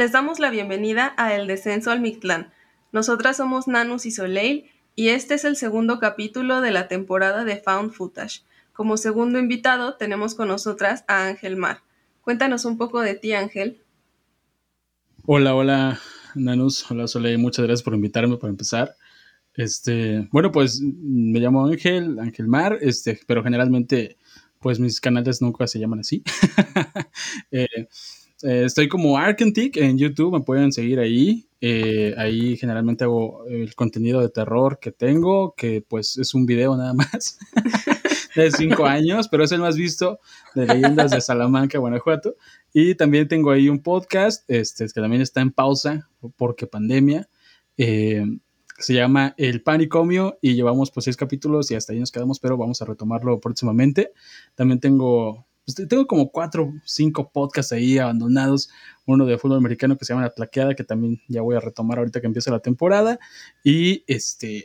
Les damos la bienvenida a El Descenso al Mictlán. Nosotras somos Nanus y Soleil y este es el segundo capítulo de la temporada de Found Footage. Como segundo invitado tenemos con nosotras a Ángel Mar. Cuéntanos un poco de ti, Ángel. Hola, hola, Nanus. Hola, Soleil. Muchas gracias por invitarme para empezar. Este, bueno, pues me llamo Ángel, Ángel Mar, este, pero generalmente, pues mis canales nunca se llaman así. eh, eh, estoy como Arkentic en YouTube, me pueden seguir ahí. Eh, ahí generalmente hago el contenido de terror que tengo, que pues es un video nada más de cinco años, pero es el más visto de leyendas de Salamanca, Guanajuato. Y también tengo ahí un podcast, este, que también está en pausa porque pandemia. Eh, se llama El Panicomio y llevamos pues seis capítulos y hasta ahí nos quedamos, pero vamos a retomarlo próximamente. También tengo pues, tengo como cuatro, cinco podcasts ahí abandonados. Uno de fútbol americano que se llama La Plaqueada, que también ya voy a retomar ahorita que empiece la temporada. Y este,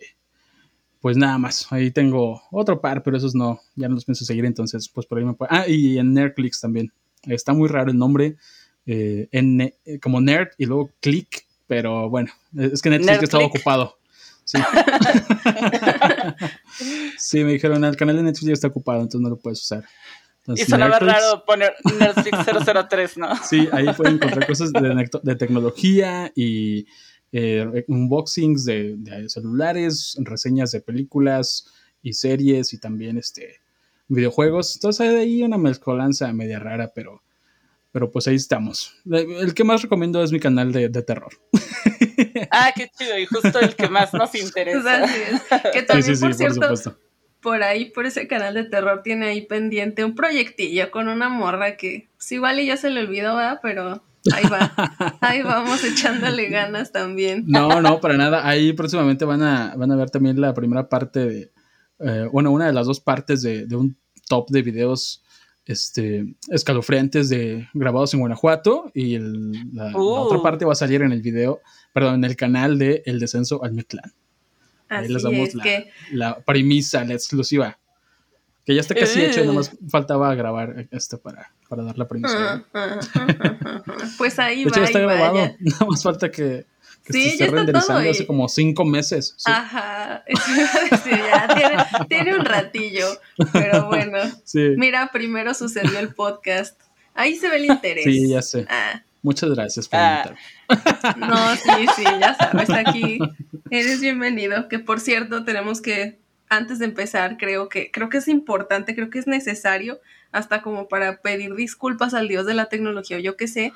pues nada más. Ahí tengo otro par, pero esos no, ya no los pienso seguir. Entonces, pues por ahí me puedo. Ah, y en Nerdclicks también. Está muy raro el nombre. Eh, en, eh, como Nerd y luego Click, pero bueno, es que Netflix estaba ocupado. Sí. sí, me dijeron, el canal de Netflix ya está ocupado, entonces no lo puedes usar y sonaba raro poner Netflix 003, ¿no? Sí, ahí pueden encontrar cosas de, tecnología y eh, unboxings de, celulares, reseñas de películas y series y también este videojuegos. Entonces hay ahí una mezcolanza media rara, pero, pero pues ahí estamos. El que más recomiendo es mi canal de, terror. Ah, qué chido, y justo el que más nos interesa. Que también, por cierto, por ahí, por ese canal de terror, tiene ahí pendiente un proyectillo con una morra que pues, igual y ya se le olvidó, ¿verdad? Pero ahí va, ahí vamos echándole ganas también. No, no, para nada. Ahí próximamente van a, van a ver también la primera parte de, eh, bueno, una de las dos partes de, un top de videos este, escalofriantes de grabados en Guanajuato y la, otra uh. parte va a salir en el video, perdón, en el canal de El Descenso al Mictlán. Ahí les damos la, la, premisa, la exclusiva. Que ya está casi hecho, nada más eh. faltaba grabar esto para, para dar la premisa. pues ahí de hecho, ya está grabado, nada más falta que, que sí, se esté renderizando hace como cinco meses. Ajá, ya tiene, tiene, un ratillo, pero bueno. Mira, primero sucedió el podcast. Ahí se ve el interés. Sí, ya sé. Ah. Muchas gracias por ah. invitarme. No, sí, sí, ya sabes, aquí eres bienvenido. Que por cierto, tenemos que, antes de empezar, creo que, creo que es importante, creo que es necesario, hasta como para pedir disculpas al Dios de la tecnología, o yo qué sé,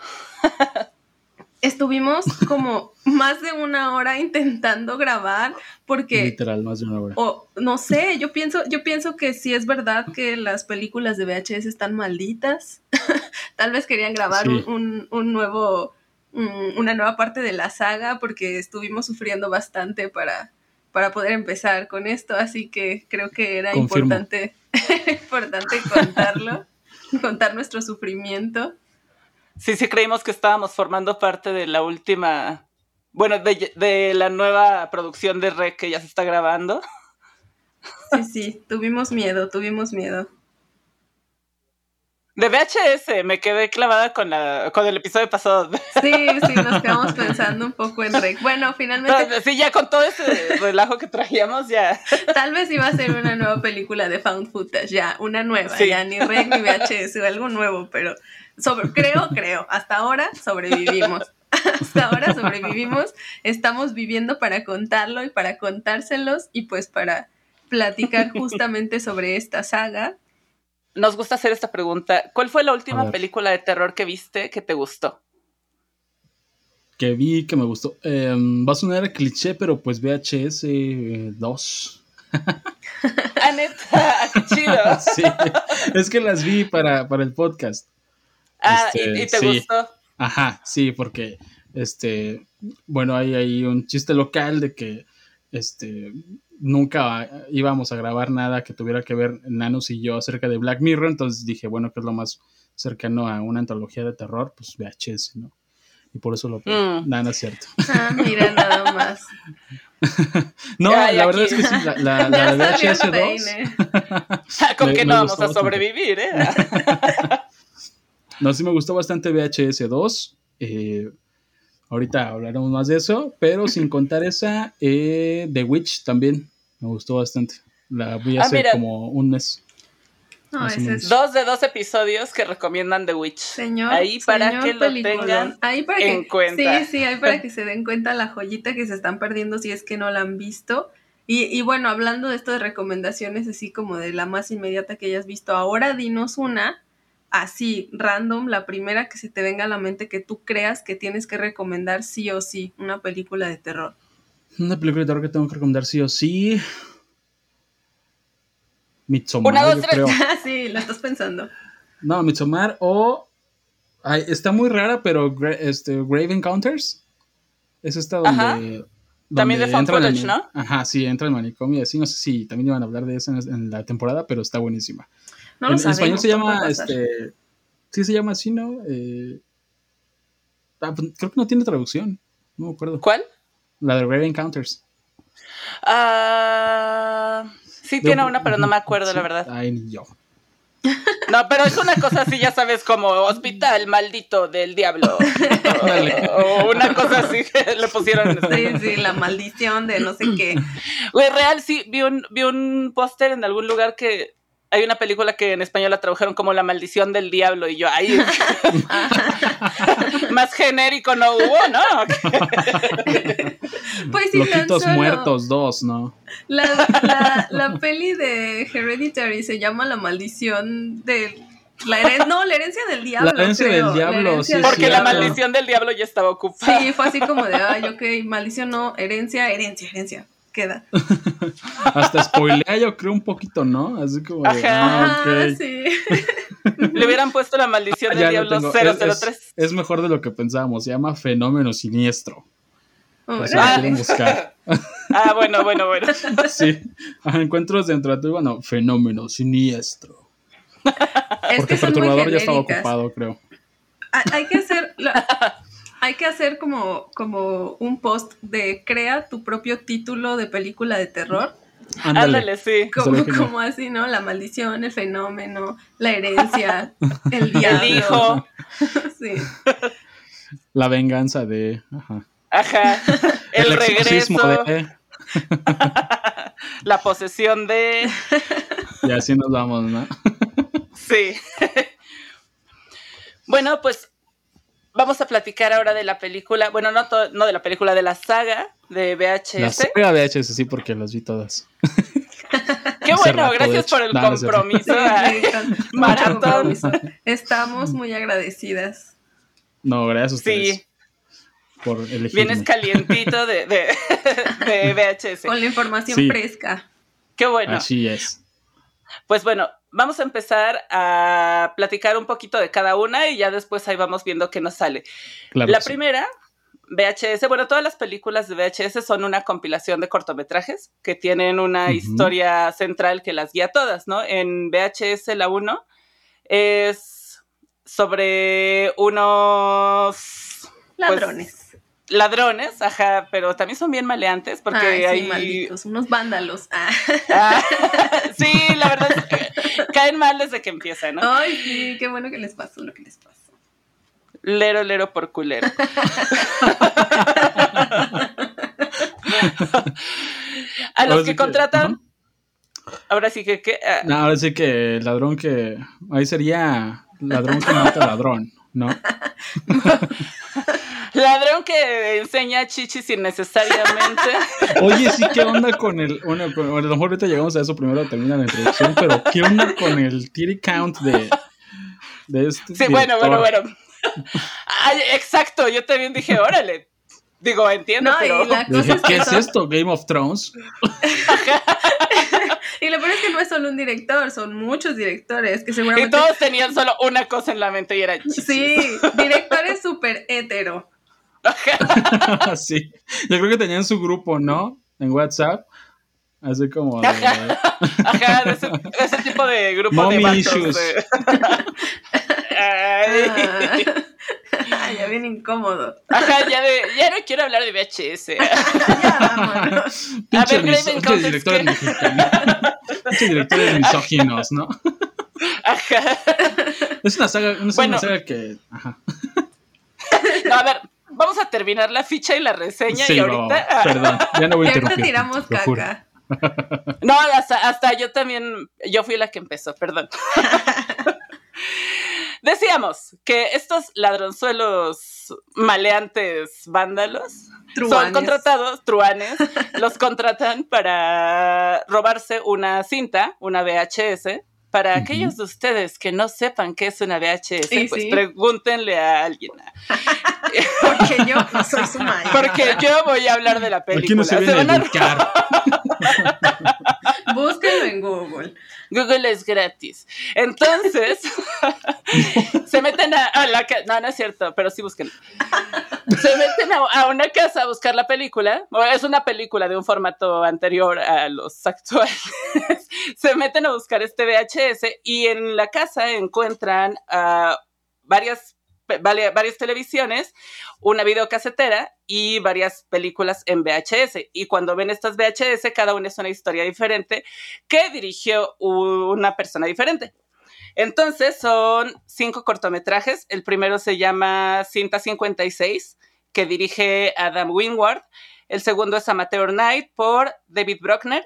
estuvimos como más de una hora intentando grabar porque literal más de una hora. o no sé yo pienso yo pienso que si es verdad que las películas de VHS están malditas. Tal vez querían grabar un, nuevo una nueva parte de la saga porque estuvimos sufriendo bastante para para poder empezar con esto así que creo que era importante importante contarlo contar nuestro sufrimiento Sí, sí creímos que estábamos formando parte de la última, bueno, de, la nueva producción de Rec que ya se está grabando. Sí, sí, tuvimos miedo, tuvimos miedo. De VHS, me quedé clavada con, la, con el episodio pasado. Sí, sí, nos quedamos pensando un poco en Rec. Bueno, finalmente. sí, ya con todo ese relajo que traíamos, ya. Tal vez iba a ser una nueva película de Found Footage, ya, una nueva, ya ni Rec ni VHS, algo nuevo, pero creo, creo, hasta ahora sobrevivimos. hasta ahora sobrevivimos, estamos viviendo para contarlo y para contárselos y pues para platicar justamente sobre esta saga. Nos gusta hacer esta pregunta. ¿Cuál fue la última película de terror que viste que te gustó? que vi que me gustó. Em, va a sonar cliché, pero pues VHS 2. Ah, neta, qué chido. Sí, es que las vi para, para el podcast. Ah, ¿y, Este, te sí. gustó? Ajá, sí, porque este, bueno, hay ahí un chiste local de que este nunca íbamos a grabar nada que tuviera que ver Nanus y yo acerca de Black Mirror, entonces dije, bueno, que es lo más cercano a una antología de terror, pues VHS, ¿no? Y por eso lo. Mm. Nada, no es cierto. Ah, mira, nada más. No, Ay, la verdad aquí. es que sí, la, la, la VHS el 2. peine. Con Me- que me no vamos a sobrevivir, ¿eh? No, sí me gustó bastante VHS 2. eh, ahorita hablaremos más de eso, pero sin contar esa, eh, The Witch también me gustó bastante. La vi Ah, hace mira. como un mes. No, ese es Dos de dos episodios que recomiendan The Witch. Señor, Ahí para señor que lo peliculón. tengan ahí para en que, cuenta. Sí, sí, ahí para que se den cuenta la joyita que se están perdiendo si es que no la han visto. Y, y bueno, hablando de esto de recomendaciones, así como de la más inmediata que hayas visto, ahora dinos una, así, random, la primera que se te venga a la mente que tú creas que tienes que recomendar sí o sí, una película de terror. Una película de terror que tengo que recomendar sí o sí. Midsommar, Una, dos, tres. sí, lo estás pensando. No, Midsommar o... ay, está muy rara, pero este, Grave Encounters. Es esta donde... Ajá. donde También de found footage, el- ¿no? Ajá, sí, entra en manicomio y así. No sé si también iban a hablar de eso en, en la temporada, pero está buenísima. No en, lo en sabemos. español se llama, este, sí se llama así, ¿no? Eh, ah, pues, creo que no tiene traducción, no me acuerdo. ¿Cuál? La de Rare Encounters. Ah, sí tiene una, pero no me acuerdo, Sí, la verdad. Ay, ni yo. No, pero es una cosa así, ya sabes, como hospital maldito del diablo. O, o una cosa así que le pusieron. Sí, sí, la maldición de no sé qué. Güey, real, sí, vi un, vi un póster en algún lugar que hay una película que en español la tradujeron como La maldición del diablo y yo ahí más genérico no hubo, ¿no? Pues sí, tan Loquitos solo- muertos, dos, ¿no? La, la, la peli de Hereditary se llama La maldición de la heren- no, la herencia del diablo. La herencia creo, del diablo, herencia sí, del Porque la maldición del diablo ya estaba ocupada. Sí, fue así como de, ay, ok, maldición no, herencia, herencia, herencia. Queda. Hasta spoilea yo creo un poquito, ¿no? Así como de, Ajá. ah, Ah, sí. Le hubieran puesto la maldición del diablo tengo. Es- 003. Es, es mejor de lo que pensábamos, se llama Fenómeno Siniestro. Quieren buscar. Ah, bueno, bueno, bueno. Sí. Ajá, Encuentros dentro de tu, bueno, Fenómeno Siniestro. Es Porque que Perturbador ya estaba ocupado, creo. Hay hay que hacer, la- hay que hacer como, como un post de crea tu propio título de película de terror. Ándale. Ándale, sí. Como, como así, ¿no? La maldición, el fenómeno, la herencia, el El diablo. hijo. Sí. La venganza de. Ajá. Ajá. El, exorcismo regreso. de. La posesión de. Y así nos vamos, ¿no? Sí. bueno, pues vamos a platicar ahora de la película. Bueno, no, no de la película, de la saga de VHS. La saga VHS, sí, porque las vi todas. Qué bueno, rato, gracias por el compromiso. Mucho Maratón. Estamos muy agradecidas. No, gracias a ustedes Sí, por elegirme. vienes calientito de, de, de VHS. Con la información Sí. fresca. Qué bueno. Así es. Pues bueno, vamos a empezar a platicar un poquito de cada una y ya después ahí vamos viendo qué nos sale. Claro. la sí. primera, VHS, bueno, todas las películas de VHS son una compilación de cortometrajes que tienen una historia central que las guía todas, ¿no? En VHS la 1 es sobre unos pues, Ladrones. ajá, pero también son bien maleantes porque Ay, sí, hay malditos, unos vándalos. Ah. Ah, sí, la verdad es que caen mal desde que empiezan, ¿no? Ay, sí, qué bueno que les pasó lo que les pasó. Lero, lero por culero. A los Ahora que sí que- contratan, ahora sí que, que, ah, No, ahora sí que el ladrón que. Ahí sería ladrón que mata ladrón, ¿no? ladrón que enseña chichis innecesariamente. Oye, sí, ¿qué onda con el. Bueno, a lo mejor ahorita llegamos a eso primero, termina la introducción, pero ¿qué onda con el titty count de. de este Sí, bueno, bueno, bueno. Ay, exacto, yo también dije, órale. Digo, entiendo, pero... ¿Qué es esto? ¿Game of Thrones? y lo peor es que no es solo un director, son muchos directores que seguramente... Y todos tenían solo una cosa en la mente y era Sí, directores súper hetero. sí, yo creo que tenían su grupo, ¿no? En WhatsApp. Así como. Ajá, Ajá ese, ese, tipo de grupo de vatos. Ah, ya bien incómodo. Ajá, ya, de, ya no quiero hablar de VHS. ya vámonos. A ver, Graven director Pinche directores misóginos, ¿no? Ajá. Es una saga, es una saga que. Ajá. No, a ver, vamos a terminar la ficha y la reseña y ahorita. No, perdón, ya no voy a interrumpir. tiramos caca. No, hasta, hasta yo también, yo fui la que empezó, perdón. Decíamos que estos ladronzuelos maleantes vándalos son contratados, truanes, los contratan para robarse una cinta, una VHS. Para aquellos de ustedes que no sepan qué es una VHS, pues pregúntenle a alguien. Porque yo no soy su madre. Porque yo voy a hablar de la película. Aquí no se, se van a buscar. Búsquenlo en Google. Google es gratis. Entonces, se meten a, la casa. No, no es cierto, pero sí busquen. Se meten a, una casa a buscar la película. es una película de un formato anterior a los actuales. se meten a buscar este VHS y en la casa encuentran varias varias televisiones, una videocasetera y varias películas en VHS. Y cuando ven estas VHS, cada una es una historia diferente que dirigió una persona diferente. Entonces son cinco cortometrajes. El primero se llama Cinta 56, que dirige Adam Winward. El segundo es Amateur Night por David Brockner.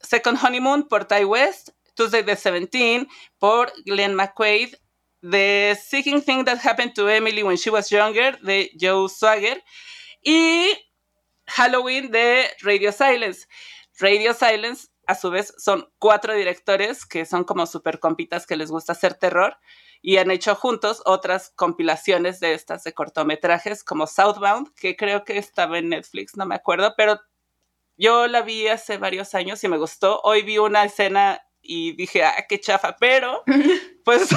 Second Honeymoon por Ty West. Tuesday the 17 por Glenn McQuaid The Seeking Thing That Happened to Emily When She Was Younger de Joe Swagger y Halloween de Radio Silence. Radio Silence, a su vez, son cuatro directores que son como super compitas que les gusta hacer terror y han hecho juntos otras compilaciones de estas de cortometrajes como Southbound, que creo que estaba en Netflix, no me acuerdo, pero yo la vi hace varios años y me gustó. Hoy vi una escena y dije, ah, qué chafa, pero pues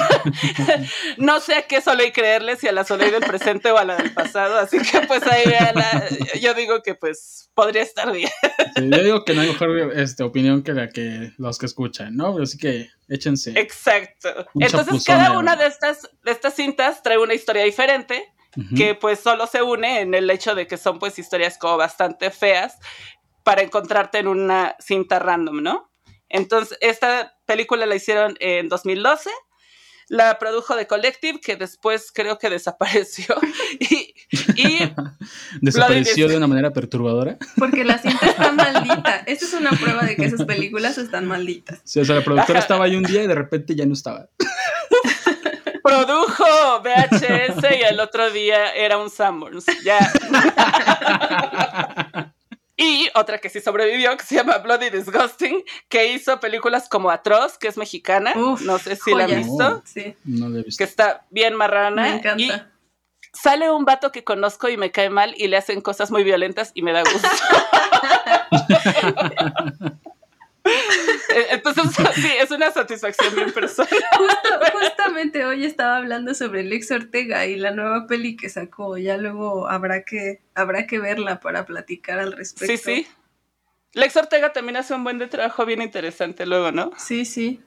no sé a qué Soleil creerle, si a la Soleil del presente o a la del pasado, así que pues ahí yo digo que pues podría estar bien. yo digo que no hay mejor este, opinión que la que los que escuchan, ¿no? Así que échense. Exacto. Entonces cada una de estas, de estas cintas trae una historia diferente. que pues solo se une en el hecho de que son pues historias como bastante feas para encontrarte en una cinta random, ¿no? Entonces, esta película la hicieron en 2012. La produjo The Collective, que después creo que desapareció. Y, ¿Desapareció de una manera perturbadora? Porque la cinta está maldita. Esta es una prueba de que esas películas están malditas. Sí, o sea, la productora estaba ahí un día y de repente ya no estaba. Produjo VHS y el otro día era un Summers. Ya. Y otra que sí sobrevivió, que se llama Bloody Disgusting, que hizo películas como Atroz, que es mexicana. no sé si la han visto. sí. No la he visto. Que está bien marrana. Me encanta. Y sale un vato que conozco y me cae mal y le hacen cosas muy violentas y me da gusto. Entonces, sí, es una satisfacción bien personal. justamente hoy estaba hablando sobre Lex Ortega y la nueva peli que sacó. Ya luego habrá que, habrá que verla para platicar al respecto. Sí, sí. Lex Ortega también hace un buen de trabajo bien interesante luego, ¿no? Sí, sí.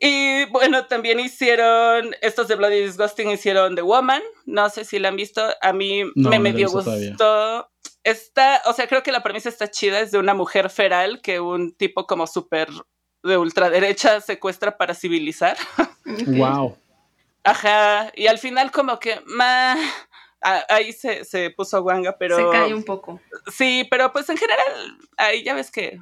Y bueno, también hicieron, estos de Bloody Disgusting hicieron The Woman, no sé si la han visto, a mí me medio gustó. Está, o sea, creo que la premisa está chida, es de una mujer feral que un tipo como súper de ultraderecha secuestra para civilizar. Wow. Ajá, y al final como que, ma, ahí se, se puso guanga, pero... Se cae un poco. Sí, pero pues en general, ahí ya ves que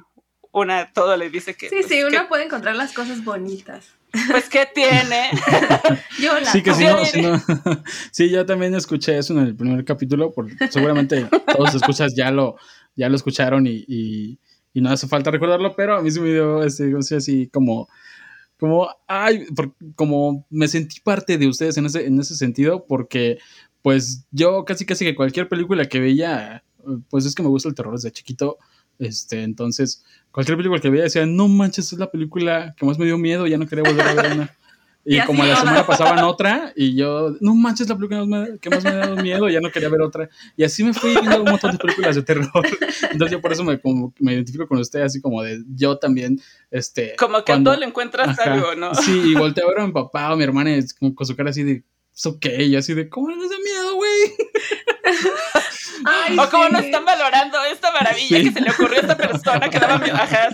una todo le dice que... Sí, pues, sí, uno puede encontrar las cosas bonitas. Pues, ¿qué tiene? Yo la Sí, que si no, sí, yo también escuché eso en el primer capítulo, porque seguramente todos los escuchas ya lo, ya lo escucharon y, y, no hace falta recordarlo, pero a mí se me dio este, así como como, ay, como me sentí parte de ustedes en ese, en ese sentido, porque pues yo casi casi que cualquier película que veía, pues es que me gusta el terror desde chiquito, este, entonces, cualquier película que veía decía, no manches, es la película que más me dio miedo, ya no quería volver a ver una. Y, como la semana pasaban otra, y yo, no manches, la película que más me ha dado miedo, ya no quería ver otra. Y así me fui viendo un montón de películas de terror. Entonces yo por eso me, me identifico con usted, así como de yo también, este... Como que a todo le encuentras algo, ¿no? Sí, y volteé a ver a mi papá o mi hermana con, con su cara así de, es ok, y así de, ¿cómo les da miedo, güey? O como no están valorando esta maravilla que se le ocurrió a esta persona que daba. Ajá,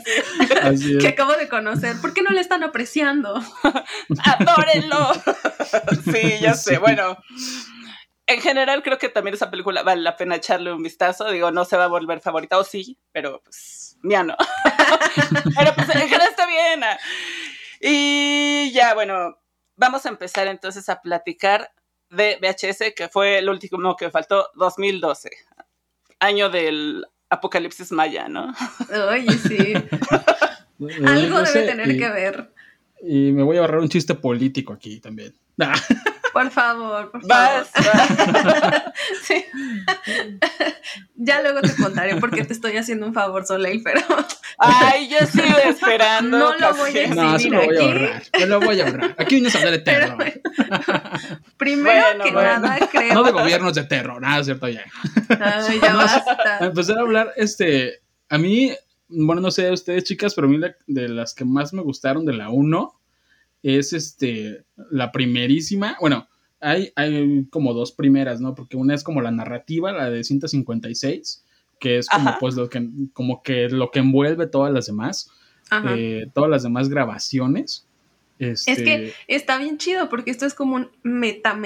sí. Que acabo de conocer. ¿Por qué no le están apreciando? ¡Adórenlo! sí, ya sé. Bueno, en general creo que también esa película vale la pena echarle un vistazo. Digo, no se va a volver favorita, o sí, pero pues, ya no. pero pues en general está bien. Y ya, bueno, vamos a empezar entonces a platicar de VHS, que fue el último que faltó, 2012, año del apocalipsis maya, ¿no? Oye, sí. Algo debe tener que ver. Y me voy a ahorrar un chiste político aquí también. Por favor, por favor. sí. ya luego te contaré porque te estoy haciendo un favor, Soleil, pero. Ay, yo sigo esperando. No lo voy a exhibir No, sí lo voy a ahorrar. Yo lo voy a ahorrar. Aquí vamos a hablar de terror. primero que nada, creo. No de gobiernos de terror, nada, ¿cierto? Ya. Ay, ya basta. A empezar a hablar, este. A mí, bueno, no sé ustedes, chicas, pero a mí de las que más me gustaron de la 1 es este, la primerísima, bueno, hay, hay como dos primeras, ¿no? Porque una es como la narrativa, la de 156, que es como pues lo que, como que lo que envuelve todas las demás, eh, todas las demás grabaciones. Es que este está bien chido porque esto es como un meta,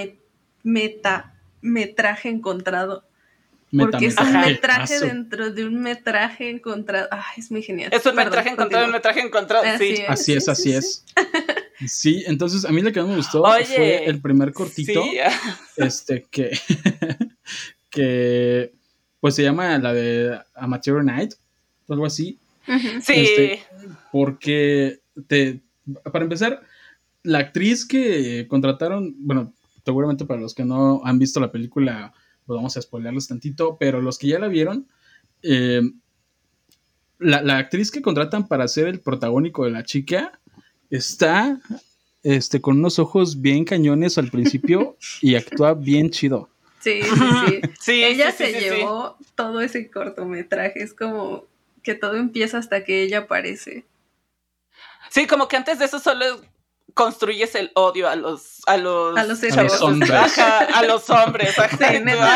meta, metraje encontrado. Porque es un metraje dentro de un metraje encontrado. Ay, es muy genial. Es un metraje encontrado, un metraje encontrado. sí. Así es, así es. Sí, entonces a mí lo que más me gustó fue el primer cortito. Este que, que pues se llama la de Amateur Night, o algo así. Sí. Este, porque te, para empezar, la actriz que contrataron, bueno, seguramente para los que no han visto la película, pues vamos a spoilearles tantito, pero los que ya la vieron, eh, la, la, actriz que contratan para ser el protagónico de la chica está este, con unos ojos bien cañones al principio y actúa bien chido. Sí, sí, sí. ella se llevó todo ese cortometraje. Es como que todo empieza hasta que ella aparece. Sí, como que antes de eso solo construyes el odio a los a los, a los, hombres. a los hombres.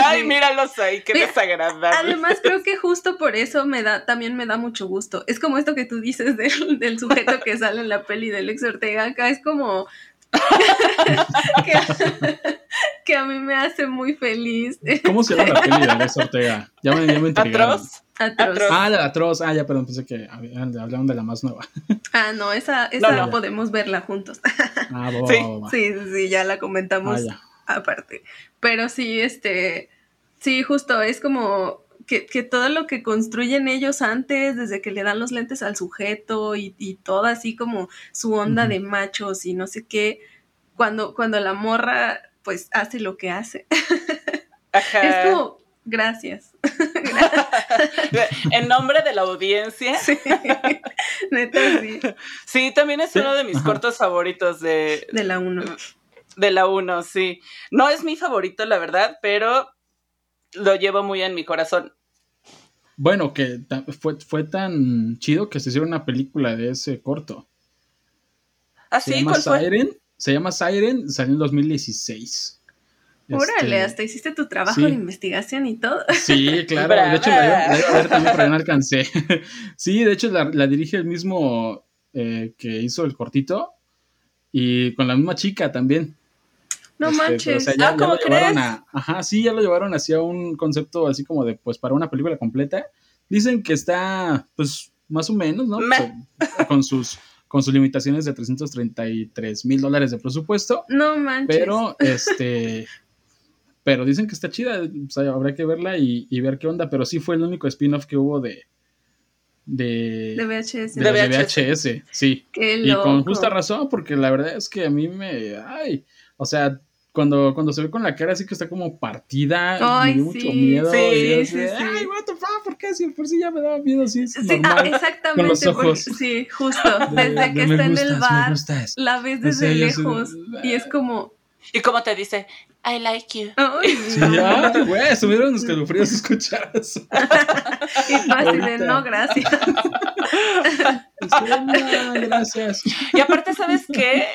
Ay, míralos ahí, qué desagradable. Además, creo que justo por eso me da, también me da mucho gusto. Es como esto que tú dices del, del sujeto que sale en la peli de Lex Ortega. Acá es como que, a mí me hace muy feliz. ¿Cómo se llama la peli de Alex Ortega? Ya me, ya me ¿Atroz? Atroz. Ah, la Atroz. Ah, ya, perdón, pensé que hablaban de la más nueva. Ah, no, esa, esa podemos verla juntos. Ah, sí. sí, sí, ya la comentamos ah, aparte. Pero sí, este, sí, justo, es como que, que, todo lo que construyen ellos antes, desde que le dan los lentes al sujeto y, y todo así como su onda de machos y no sé qué, cuando, cuando la morra pues hace lo que hace. Es como, gracias. en nombre de la audiencia. Sí, neta, sí. Sí, también es uno de mis cortos favoritos de... De la 1. De la 1, sí. No es mi favorito, la verdad, pero lo llevo muy en mi corazón. Bueno, que fue, fue tan chido que se hicieron una película de ese corto. ¿Ah, sí? ¿Cuál fue? Se llama Siren, salió en 2016. Órale, este, hasta hiciste tu trabajo de investigación y todo. Sí, claro. de hecho, la iba a ver también, pero no alcancé. sí, de hecho, la, dirige el mismo eh, que hizo el cortito y con la misma chica también. No este, manches. O ya, lo llevaron a. Ajá, sí, ya lo llevaron hacia un concepto así como de, pues, para una película completa. Dicen que está, pues, más o menos, ¿no? con sus con sus limitaciones de 333 mil dólares de presupuesto. No manches. Pero, este, pero dicen que está chida, o sea, habrá que verla y, ver qué onda, pero sí fue el único spin-off que hubo de, de, de VHS. De, VHS. sí. y con justa razón, porque la verdad es que a mí me... Ay, o sea, cuando, cuando se ve con la cara así que está como partida, me dio mucho miedo. Sí, sí, Ay, what the fuck, ¿por qué? Si por sí ya me daba miedo, así es sí, ah, exactamente. Con los ojos. sí, justo. Desde que está en el bar, la ves desde lejos y es como... Y como te dice, I like you. Ay, sí, ya, güey, subieron los escalofríos escuchar eso. y así de, no, gracias. no, gracias. Y aparte, ¿sabes qué?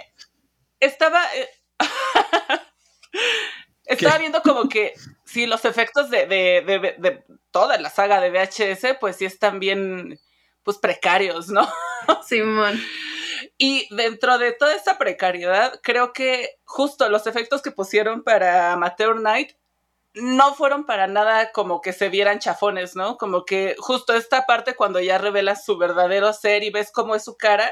Estaba... Eh, estaba viendo como que sí, los efectos de, de, toda la saga de VHS, pues sí están bien, pues precarios, ¿no? Simón. Y dentro de toda esta precariedad, creo que justo los efectos que pusieron para Amateur Night no fueron para nada como que se vieran chafones, ¿no? Como que justo esta parte cuando ya revela su verdadero ser y ves cómo es su cara,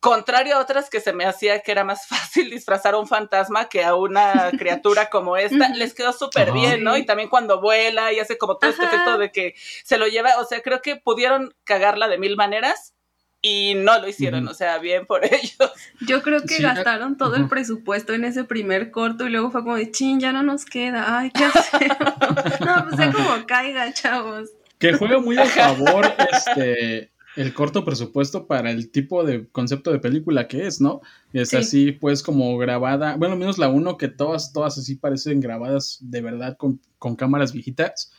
contrario a otras que se me hacía que era más fácil disfrazar a un fantasma que a una criatura como esta, les quedó súper bien, ¿no? Y también cuando vuela y hace como todo este efecto de que se lo lleva, o sea, creo que pudieron cagarla de mil maneras y no lo hicieron, o sea, bien por ellos. Yo creo que gastaron todo el presupuesto en ese primer corto y luego fue como de, chin, ya no nos queda, ay, ¿qué hacemos? no, pues ya como caiga, chavos. Que juega muy a favor, este el corto presupuesto para el tipo de concepto de película que es, ¿no? Es así, pues, como grabada, bueno, menos la uno, que todas, todas así parecen grabadas de verdad con, cámaras viejitas.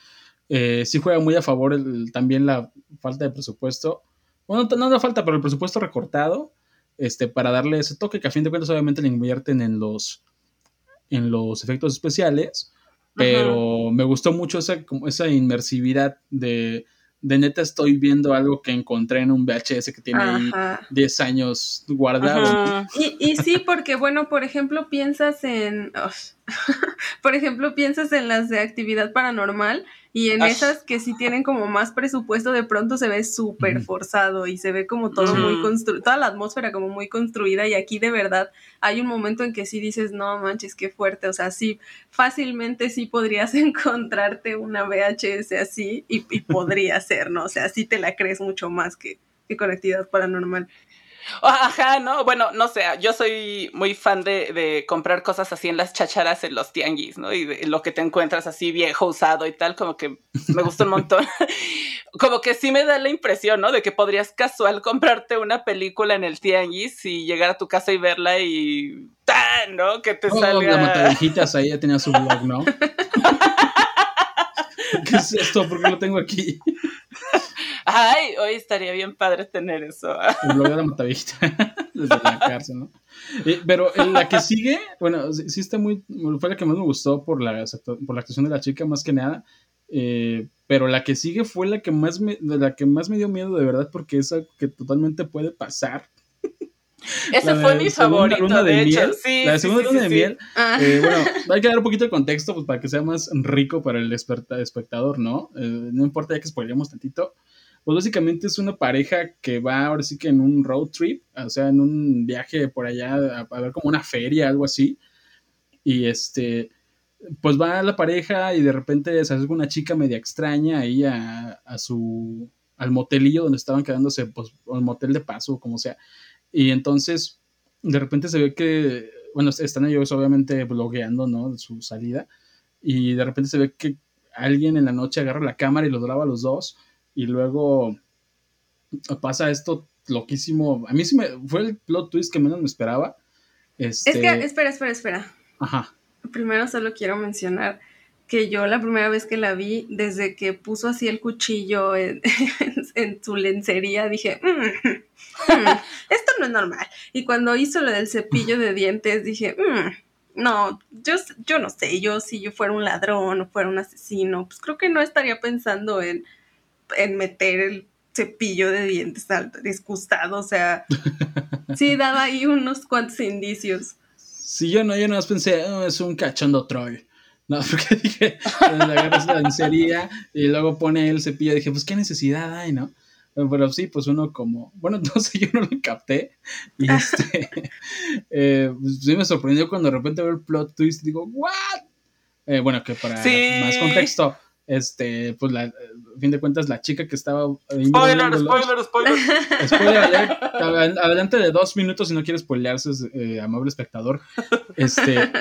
Eh, sí juega muy a favor también la falta de presupuesto. Bueno, no, no falta, pero el presupuesto recortado, este, para darle ese toque que a fin de cuentas obviamente le invierten en los, en los efectos especiales, pero me gustó mucho esa, esa inmersividad de de neta estoy viendo algo que encontré en un VHS que tiene ahí 10 años guardado. Y, y, sí, porque bueno, por ejemplo, piensas en, por ejemplo, piensas en las de actividad paranormal y en esas que sí tienen como más presupuesto, de pronto se ve súper forzado y se ve como todo muy construido, toda la atmósfera como muy construida y aquí de verdad hay un momento en que sí dices, no manches, qué fuerte, o sea, sí, fácilmente sí podrías encontrarte una VHS así y, podría ser, ¿no? O sea, sí te la crees mucho más que, que con actividad paranormal. Ajá, no, bueno, no sé, yo soy muy fan de, de, comprar cosas así en las chacharas en los tianguis, ¿no? Y de, lo que te encuentras así viejo, usado y tal, como que me gusta un montón. como que sí me da la impresión, ¿no? De que podrías casual comprarte una película en el tianguis y llegar a tu casa y verla y ¡tan! ¿no? Que te oh, salga... La ahí ya tenía su blog, ¿no? ¿Qué es esto? ¿Por qué lo tengo aquí? Ay, hoy estaría bien padre tener eso. El blog de la matavista desde la cárcel, ¿no? Eh, pero la que sigue, bueno, sí, está muy, fue la que más me gustó por la, por la actuación de la chica, más que nada. Eh, pero la que sigue fue la que más me, la que más me dio miedo de verdad, porque es algo que totalmente puede pasar. Ese fue mi favorito, de, hecho. Sí, la segunda luna de miel. Ah. Eh, bueno, hay que dar un poquito de contexto pues, para que sea más rico para el espectador, ¿no? no importa ya que spoilemos tantito pues básicamente es una pareja que va ahora sí que en un road trip, o sea, en un viaje por allá a, ver como una feria, algo así. Y este, pues va la pareja y de repente se hace una chica media extraña ahí a, su, al motelillo donde estaban quedándose, pues, al motel de paso, como sea. Y entonces, de repente se ve que, bueno, están ellos obviamente blogueando, ¿no? Su salida. Y de repente se ve que alguien en la noche agarra la cámara y los graba a los dos y luego pasa esto loquísimo. A mí sí me fue el plot twist que menos me esperaba. Este... Es que, espera, espera, espera. Ajá. Primero solo quiero mencionar que yo la primera vez que la vi, desde que puso así el cuchillo en, su lencería, dije, mm, mm, esto no es normal. Y cuando hizo lo del cepillo de dientes, dije, mm, no, yo, yo no sé, yo si yo fuera un ladrón o fuera un asesino, pues creo que no estaría pensando en en meter el cepillo de dientes disgustado, o sea, sí daba ahí unos cuantos indicios. Sí, yo no, yo no pensé, oh, es un cachondo Troy. No, porque dije, le agarras la lencería y luego pone el cepillo. Dije, pues qué necesidad hay, ¿no? Pero sí, pues uno como, bueno, entonces yo no lo capté. Y este, eh, pues sí me sorprendió cuando de repente veo el plot twist y digo, ¿what? Eh, bueno, que para más contexto, este, pues la, a fin de cuentas, la chica que estaba... Spoiler, spoiler, spoiler. Spoiler, adelante de dos minutos si no quieres spoilearse, eh, amable espectador. Este,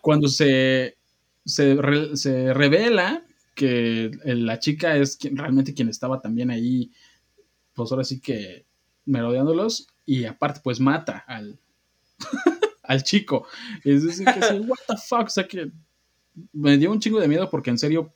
cuando se, se, se revela que la chica es quien, realmente quien estaba también ahí, pues ahora sí que merodeándolos, y aparte, pues mata al, al chico. Es decir, que what the fuck, o sea que me dio un chingo de miedo porque en serio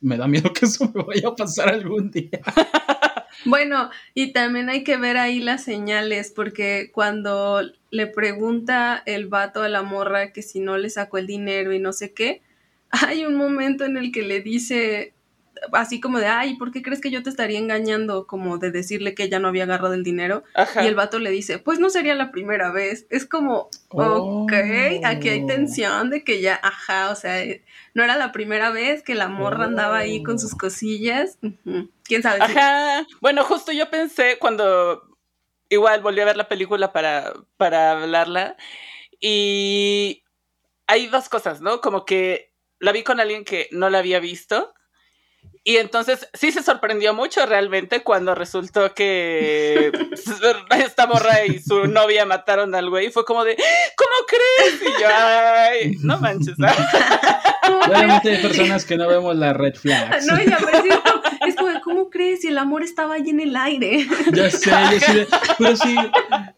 me da miedo que eso me vaya a pasar algún día. Bueno, y también hay que ver ahí las señales, porque cuando le pregunta el vato a la morra que si no le sacó el dinero y no sé qué, hay un momento en el que le dice, así como de, ay, ¿por qué crees que yo te estaría engañando? Como de decirle que ella no había agarrado el dinero. Y el vato le dice, pues no sería la primera vez. Es como, ok, aquí hay oh. tensión de que ya, ajá, o sea, no era la primera vez que la morra andaba ahí con sus cosillas. ¿Quién sabe? Ajá. Bueno, justo yo pensé cuando igual volví a ver la película para, para hablarla y hay dos cosas, ¿no? Como que la vi con alguien que no la había visto y entonces sí se sorprendió mucho realmente cuando resultó que esta morra y su novia mataron al güey. Fue como de, ¿cómo crees? Y yo, ay, no manches. Realmente hay personas que no vemos la red flags. No, ya me es como, ¿cómo crees? Si el amor estaba ahí en el aire. Ya sé, ya sé, pero sí.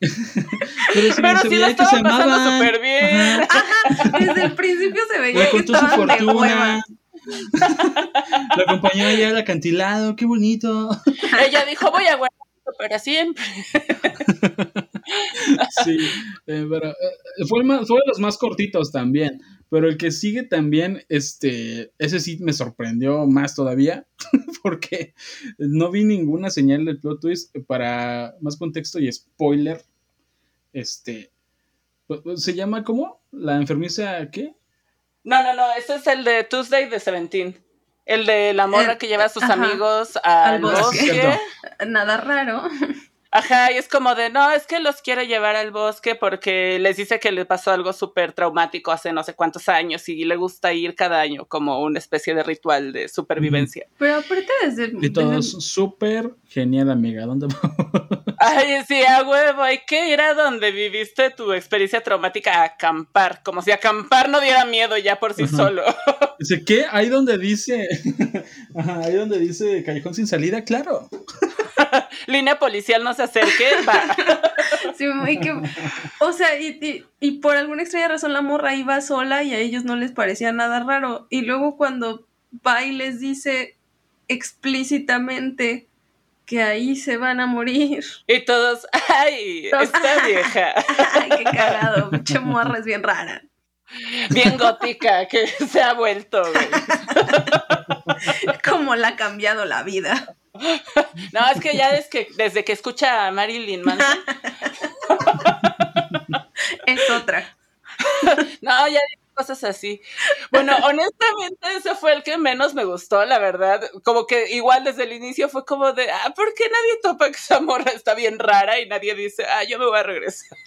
Pero sí, pero sí lo estaban pasando súper bien. Ajá, desde el principio se veía que estaban de hueva. La acompañó allá al acantilado, qué bonito. Ella dijo, voy a guardar para siempre. Sí, eh, pero eh, fue, de los más cortitos también. Pero el que sigue también, este, ese sí me sorprendió más todavía, porque no vi ninguna señal del plot twist. Para más contexto y spoiler, este, ¿se llama cómo? ¿La enfermiza qué? No, no, no, ese es el de Tuesday de Seventeen. El de la morra que lleva a sus amigos al, bosque. Nada raro. Ajá, y es como de, no, es que los quiere llevar al bosque porque les dice que le pasó algo súper traumático hace no sé cuántos años y le gusta ir cada año como una especie de ritual de supervivencia. Pero aparte desde... Y todos súper genial, amiga. ¿Dónde vamos? Ay, sí, a huevo, hay que ir a donde viviste tu experiencia traumática a acampar, como si acampar no diera miedo ya por sí solo. Dice, ¿qué? Ahí donde dice, ahí donde dice callejón sin salida, claro. Línea policial no se acerque, va. Sí, que, o sea, y, y, por alguna extraña razón la morra iba sola y a ellos no les parecía nada raro. Y luego cuando va y les dice explícitamente que ahí se van a morir. Y todos, ay, esta vieja. ay, qué cagado, mucha morra es bien rara. Bien gótica, que se ha vuelto, güey. Como la ha cambiado la vida. No, es que ya es que desde que escucha a Marilyn Manson. es otra. No, ya cosas así. Bueno, honestamente ese fue el que menos me gustó, la verdad. Como que igual desde el inicio fue como de, ah, ¿por qué nadie topa que esa morra está bien rara y nadie dice, ah, yo me voy a regresar?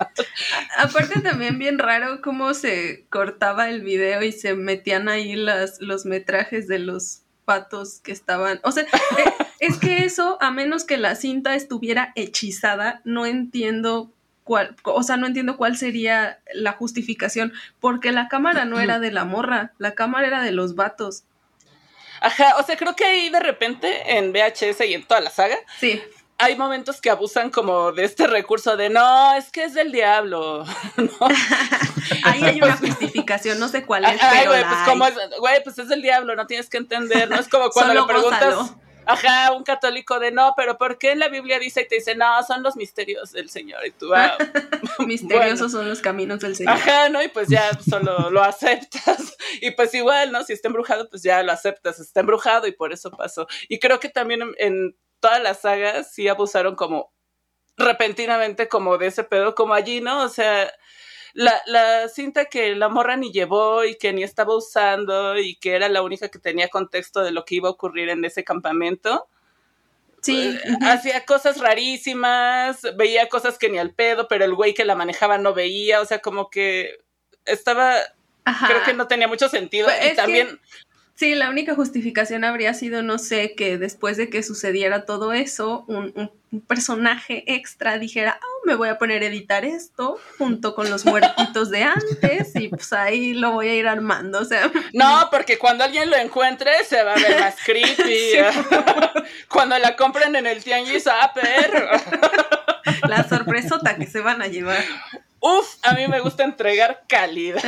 aparte también bien raro cómo se cortaba el video y se metían ahí las, los metrajes de los patos que estaban. O sea, eh, es que eso, a menos que la cinta estuviera hechizada, no entiendo cuál, o sea, no entiendo cuál sería la justificación, porque la cámara no era de la morra, la cámara era de los vatos. Ajá, o sea, creo que ahí de repente en VHS y en toda la saga. Sí. Hay momentos que abusan como de este recurso de no, es que es del diablo. ahí hay una justificación, no sé cuál es. Ay, güey, pues como es, güey, pues es del diablo, no tienes que entender, no es como cuando le preguntas ajá, un católico de no, pero ¿por qué en la Biblia dice y te dice, no, son los misterios del Señor? Y tú, ah, Misteriosos son los caminos del Señor. Ajá, ¿no? Y pues ya solo lo aceptas. Y pues igual, ¿no? Si está embrujado, pues ya lo aceptas, está embrujado y por eso pasó. Y creo que también en, en todas las sagas sí abusaron como repentinamente como de ese pedo, como allí, ¿no? O sea, la, la cinta que la morra ni llevó y que ni estaba usando y que era la única que tenía contexto de lo que iba a ocurrir en ese campamento. Sí. Eh, hacía cosas rarísimas, veía cosas que ni al pedo, pero el güey que la manejaba no veía, o sea, como que estaba, creo que no tenía mucho sentido. Pues y también... Sí, la única justificación habría sido, no sé, que después de que sucediera todo eso, un, personaje extra dijera, oh, me voy a poner a editar esto junto con los muertitos de antes y pues ahí lo voy a ir armando, o sea. No, porque cuando alguien lo encuentre se va a ver más creepy. cuando la compren en el tianguis, ah, perro. La sorpresota que se van a llevar. Uf, a mí me gusta entregar calidad.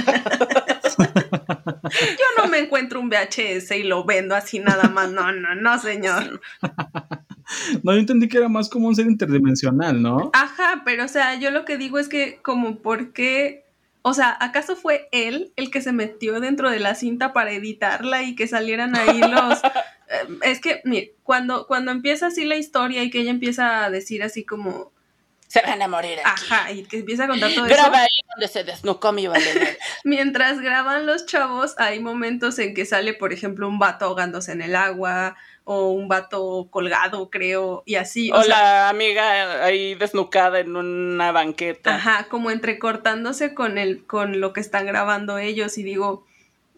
Yo no me encuentro un VHS y lo vendo así nada más. No, no, no, señor. No, yo entendí que era más como un ser interdimensional, ¿no? Ajá, pero o sea, yo lo que digo es que como por qué, o sea, ¿acaso fue él el que se metió dentro de la cinta para editarla y que salieran ahí los... Eh, es que, mire, cuando, cuando empieza así la historia y que ella empieza a decir así como se van a morir aquí. Ajá, y que empieza a contar todo Graba ahí donde se desnucó mi valedor. Mientras graban los chavos, hay momentos en que sale, por ejemplo, un vato ahogándose en el agua o un vato colgado, creo, y así. O, la amiga ahí desnucada en una banqueta. Ajá, como entrecortándose con el, con lo que están grabando ellos, y digo,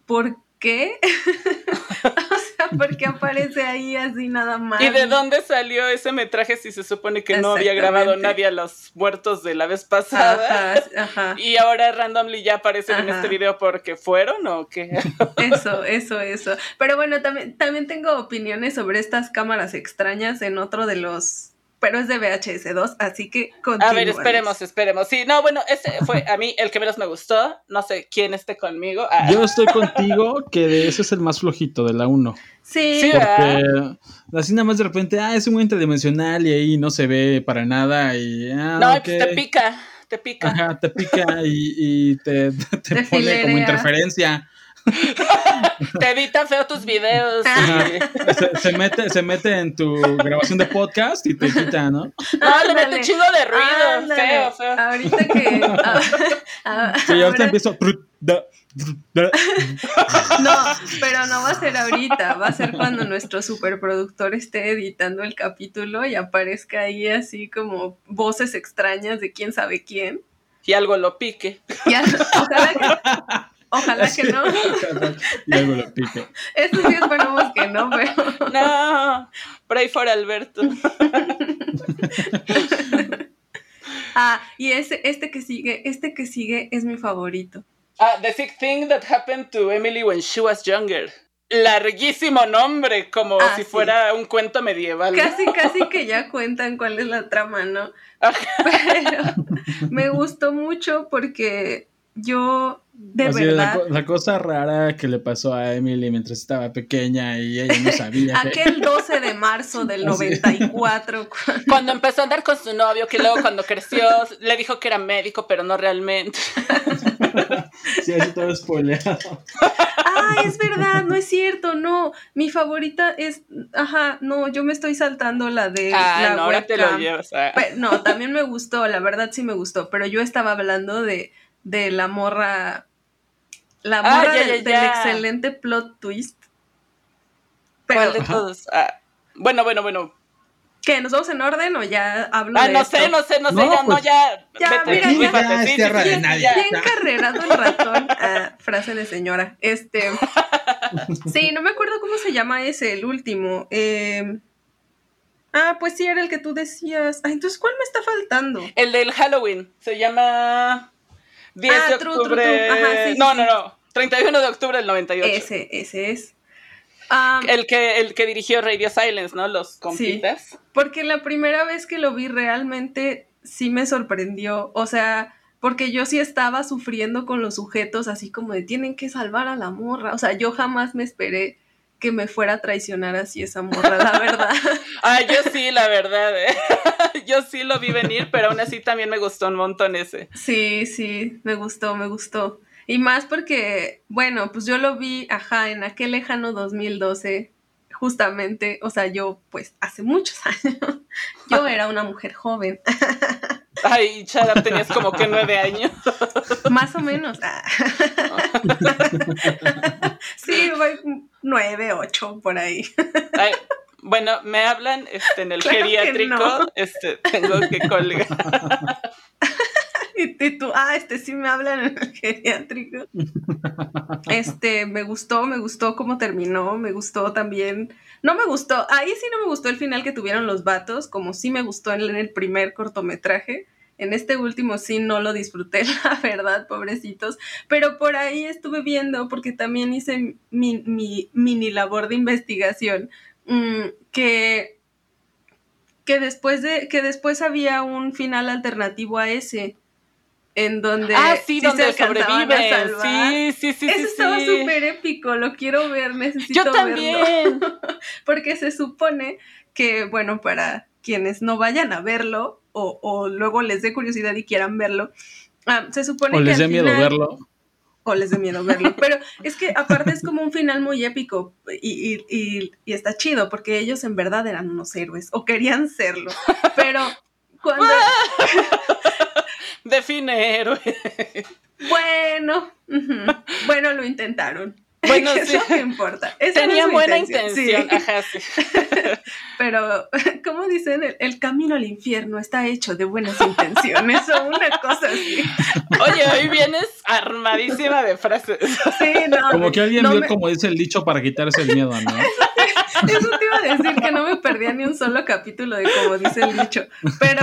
¿por qué? porque aparece ahí así nada más. ¿Y de dónde salió ese metraje si se supone que no había grabado nadie a los muertos de la vez pasada? Ajá, Y ahora randomly ya aparecen en este video porque fueron o qué? Eso, eso, eso. Pero bueno, también, también tengo opiniones sobre estas cámaras extrañas en otro de los pero es de VHS 2, así que A ver, esperemos, esperemos. Sí, no, bueno, ese fue a mí el que menos me gustó. No sé quién esté conmigo. Ah. Yo estoy contigo, que de ese es el más flojito, de la 1. Sí, sí porque así nada más de repente, ah, es muy interdimensional y ahí no se ve para nada. Y, ah, no, pues te pica, te pica. Ajá, te pica y, te, te, pone como interferencia. Te edita feo tus videos. Se, mete, se mete en tu grabación de podcast y te quita, ¿no? No, le mete chingo de ruido. Feo, feo. Ahorita que. Ah, sí, ahorita empiezo. No, pero no va a ser ahorita, va a ser cuando nuestro superproductor esté editando el capítulo y aparezca ahí así como voces extrañas de quién sabe quién. Y algo lo pique. Y ojalá que, Ojalá que no. y algo lo pique. Eso sí esperamos que no, pero. No, pray for Alberto. ah, y ese, este que sigue, este que sigue es mi favorito. Ah, The Sick Thing That Happened to Emily When She Was Younger. Larguísimo nombre, como ah, si fuera un cuento medieval. Casi, casi que ya cuentan cuál es la trama, ¿no? Pero me gustó mucho porque yo de verdad. La, cosa rara que le pasó a Emily mientras estaba pequeña y ella no sabía. Aquel 12 de marzo del 94. Cuando... empezó a andar con su novio, que luego cuando creció le dijo que era médico, pero no realmente. sí, así todo spoileado. Ay, es verdad, no es cierto, no. Mi favorita es. Ajá, no, yo me estoy saltando la de. Ah, no, ahora te lo llevas. Ah. no, también me gustó, la verdad sí me gustó, pero yo estaba hablando de de la morra. La ah, morra del, excelente plot twist. ¿Cuál de todos? Ah, bueno, bueno, bueno. ¿Qué? ¿Nos vamos en orden o ya hablo ah, de no sé, no sé, no sé, ya, no, pues, ya. Ya, mira, ya, ya, ya, ya, encarrerado el ratón. frase de señora. Este. sí, no me acuerdo cómo se llama ese, el último. Eh, ah, pues sí, era el que tú decías. Ah, entonces, ¿cuál me está faltando? El del Halloween. Se llama. 10 ah, de octubre. no, no, no. 31 de octubre del 98. Ese, ese es. el, que, el que dirigió Radio Silence, ¿no? Los compitas. Sí, porque la primera vez que lo vi realmente sí me sorprendió. O sea, porque yo sí estaba sufriendo con los sujetos, así como de tienen que salvar a la morra. O sea, yo jamás me esperé que me fuera a traicionar así esa morra, la verdad. ah, yo sí, la verdad. ¿eh? yo sí lo vi venir, pero aún así también me gustó un montón ese. Sí, sí, me gustó, me gustó. Y más porque, bueno, pues yo lo vi, ajá, en aquel lejano 2012, justamente, o sea, yo pues hace muchos años, yo era una mujer joven. Ay, Chara, tenías como que nueve años. Más o menos. Ah. sí, nueve, ocho, por ahí. bueno, me hablan este, en el geriátrico, este, tengo que colgar. Y, tú, ah, este sí me hablan en el geriátrico. Este, me gustó, me gustó cómo terminó, me gustó también. No me gustó, ahí sí no me gustó el final que tuvieron los vatos, como sí me gustó en el primer cortometraje. En este último sí no lo disfruté, la verdad, pobrecitos. Pero por ahí estuve viendo, porque también hice mi, mini labor de investigación, mm, que que después de que después había un final alternativo a ese en donde ah sí, donde sobrevive sí sí sí eso estaba súper épico lo quiero ver necesito yo también. Porque se supone que bueno para quienes no vayan a verlo o, o luego les dé curiosidad y quieran verlo ah, se supone o que les dé miedo verlo. O les dé miedo verlo. Pero es que aparte es como un final muy épico y, y, y, está chido porque ellos en verdad eran unos héroes o querían serlo. Pero cuando... Define héroe. Bueno, bueno, lo intentaron. Bueno, sí. no importa. Tenía buena intención. Ajá, sí. Pero, ¿cómo dicen? El, camino al infierno está hecho de buenas intenciones o una cosa así. Oye, hoy vienes armadísima de frases. Sí, no. Como que alguien vio como dice el dicho para quitarse el miedo, ¿no? Eso te iba a decir que no me perdía ni un solo capítulo de como dice el dicho. Pero.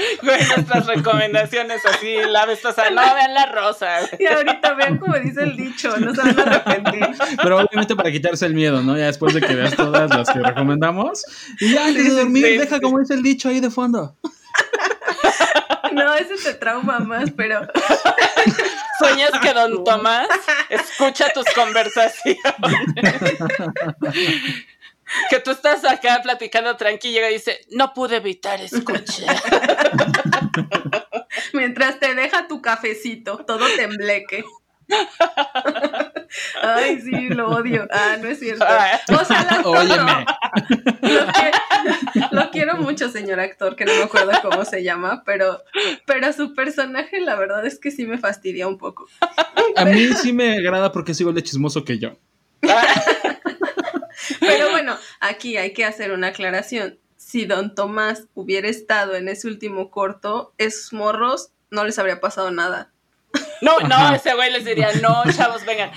Güey, nuestras recomendaciones así, la vez pasada, no vean la rosa. Y ahorita vean como dice el dicho, no se van a arrepentir. Pero obviamente para quitarse el miedo, ¿no? Ya después de que veas todas las que recomendamos. Y ya antes de dormir, deja como dice el dicho ahí de fondo. No, ese te trauma más, pero. ¿Sueñas que don Tomás escucha tus conversaciones? que tú estás acá platicando tranquilo y dice, no pude evitar escuchar. Mientras te deja tu cafecito, todo tembleque. Ay, sí, lo odio. Ah, no es cierto. O sea, Óyeme. Lo, quiero mucho, señor actor, que no me acuerdo cómo se llama, pero, pero su personaje, la verdad es que sí me fastidia un poco. A mí sí me agrada porque es igual de chismoso que yo. Pero bueno, aquí hay que hacer una aclaración. Si don Tomás hubiera estado en ese último corto, esos morros no les habría pasado nada. No, no, ese güey les diría, no, chavos, vengan,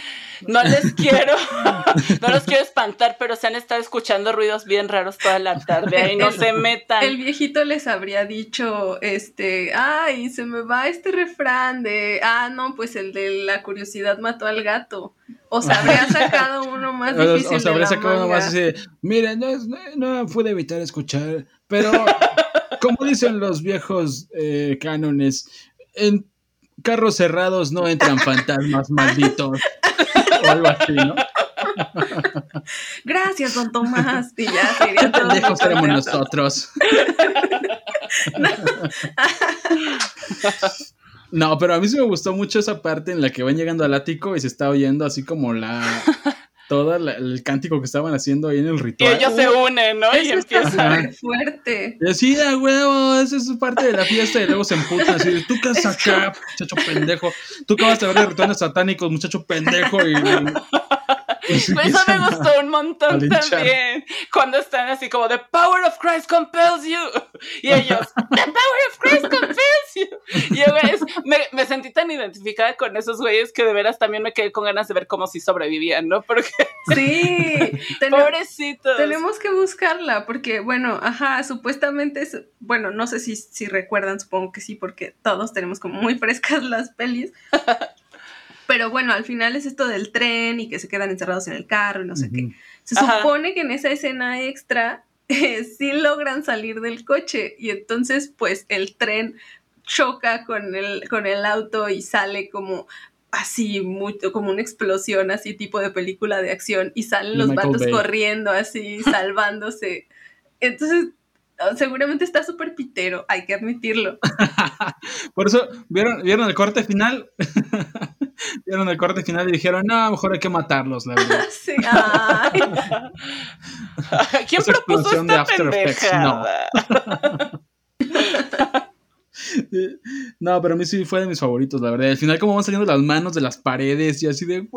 no les quiero, no los quiero espantar, pero se han estado escuchando ruidos bien raros toda la tarde, ahí no se metan. El viejito les habría dicho, este, ay, se me va este refrán de, ah, no, pues el de la curiosidad mató al gato. O se habría sacado uno más difícil. O se habría sacado uno más así, miren, no, no, pude evitar escuchar, pero como dicen los viejos eh, cánones, en carros cerrados no entran fantasmas malditos. o algo así, ¿no? Gracias, don Tomás. Y ya sería todo. nosotros. no, pero a mí sí me gustó mucho esa parte en la que van llegando al ático y se está oyendo así como la todo el cántico que estaban haciendo ahí en el ritual. Y ellos se unen, ¿no? y empiezan. fuerte. Sí, a huevo, esa es parte de la fiesta y luego se emputan así, tú qué haces acá, muchacho pendejo, tú acabas de ver de rituales satánicos, muchacho pendejo y... Eso me gustó un montón también. Cuando están así como The power of Christ compels you. Y ellos, The power of Christ compels you. Y yo, me, me, sentí tan identificada con esos güeyes que de veras también me quedé con ganas de ver cómo si sobrevivían, ¿no? Porque. Sí. Pobrecitos. Tenemos que buscarla porque, bueno, ajá, supuestamente es. Bueno, no sé si, si recuerdan, supongo que sí, porque todos tenemos como muy frescas las pelis. Pero bueno, al final es esto del tren y que se quedan encerrados en el carro y no sé qué. Se supone que en esa escena extra eh, sí logran salir del coche y entonces pues el tren choca con el, con el auto y sale como así, muy, como una explosión, así tipo de película de acción y salen los vatos corriendo así, salvándose. Entonces Oh, seguramente está súper pitero, hay que admitirlo. Por eso, ¿vieron, ¿vieron el corte final? Vieron el corte final y dijeron, no, mejor hay que matarlos, la verdad. sí, ¿Quién propuso esta No. no, pero a mí sí fue de mis favoritos, la verdad. Al final, como van saliendo las manos de las paredes y así de,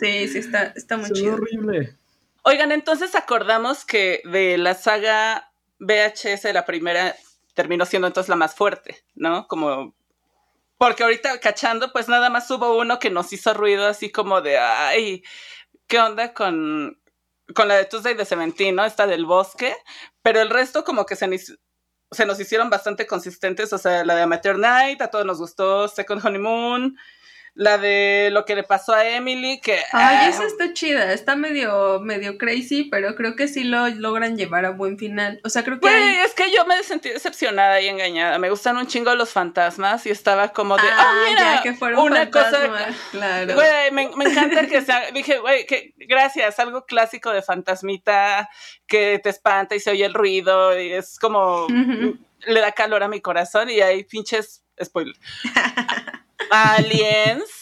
Sí, sí, está, está muy chido. horrible. Oigan, entonces acordamos que de la saga VHS de la primera terminó siendo entonces la más fuerte, ¿no? Como porque ahorita cachando, pues nada más hubo uno que nos hizo ruido así como de, ay, ¿qué onda con, con la de Tuesday de Cementino, esta del bosque? Pero el resto como que se, se nos hicieron bastante consistentes, o sea, la de Amateur Night, a todos nos gustó, Second Honeymoon, la de lo que le pasó a Emily, que... Ay, ah, esa está chida, está medio, medio crazy, pero creo que sí lo logran llevar a buen final. O sea, creo que... es que yo me sentí decepcionada y engañada. Me gustan un chingo los fantasmas y estaba como de... Ah, oh, mira, que fueron una cosa... Claro. Güey, me, encanta que sea... Dije, güey, que gracias, algo clásico de fantasmita que te espanta y se oye el ruido y es como... Le da calor a mi corazón y hay pinches... Spoiler. Aliens.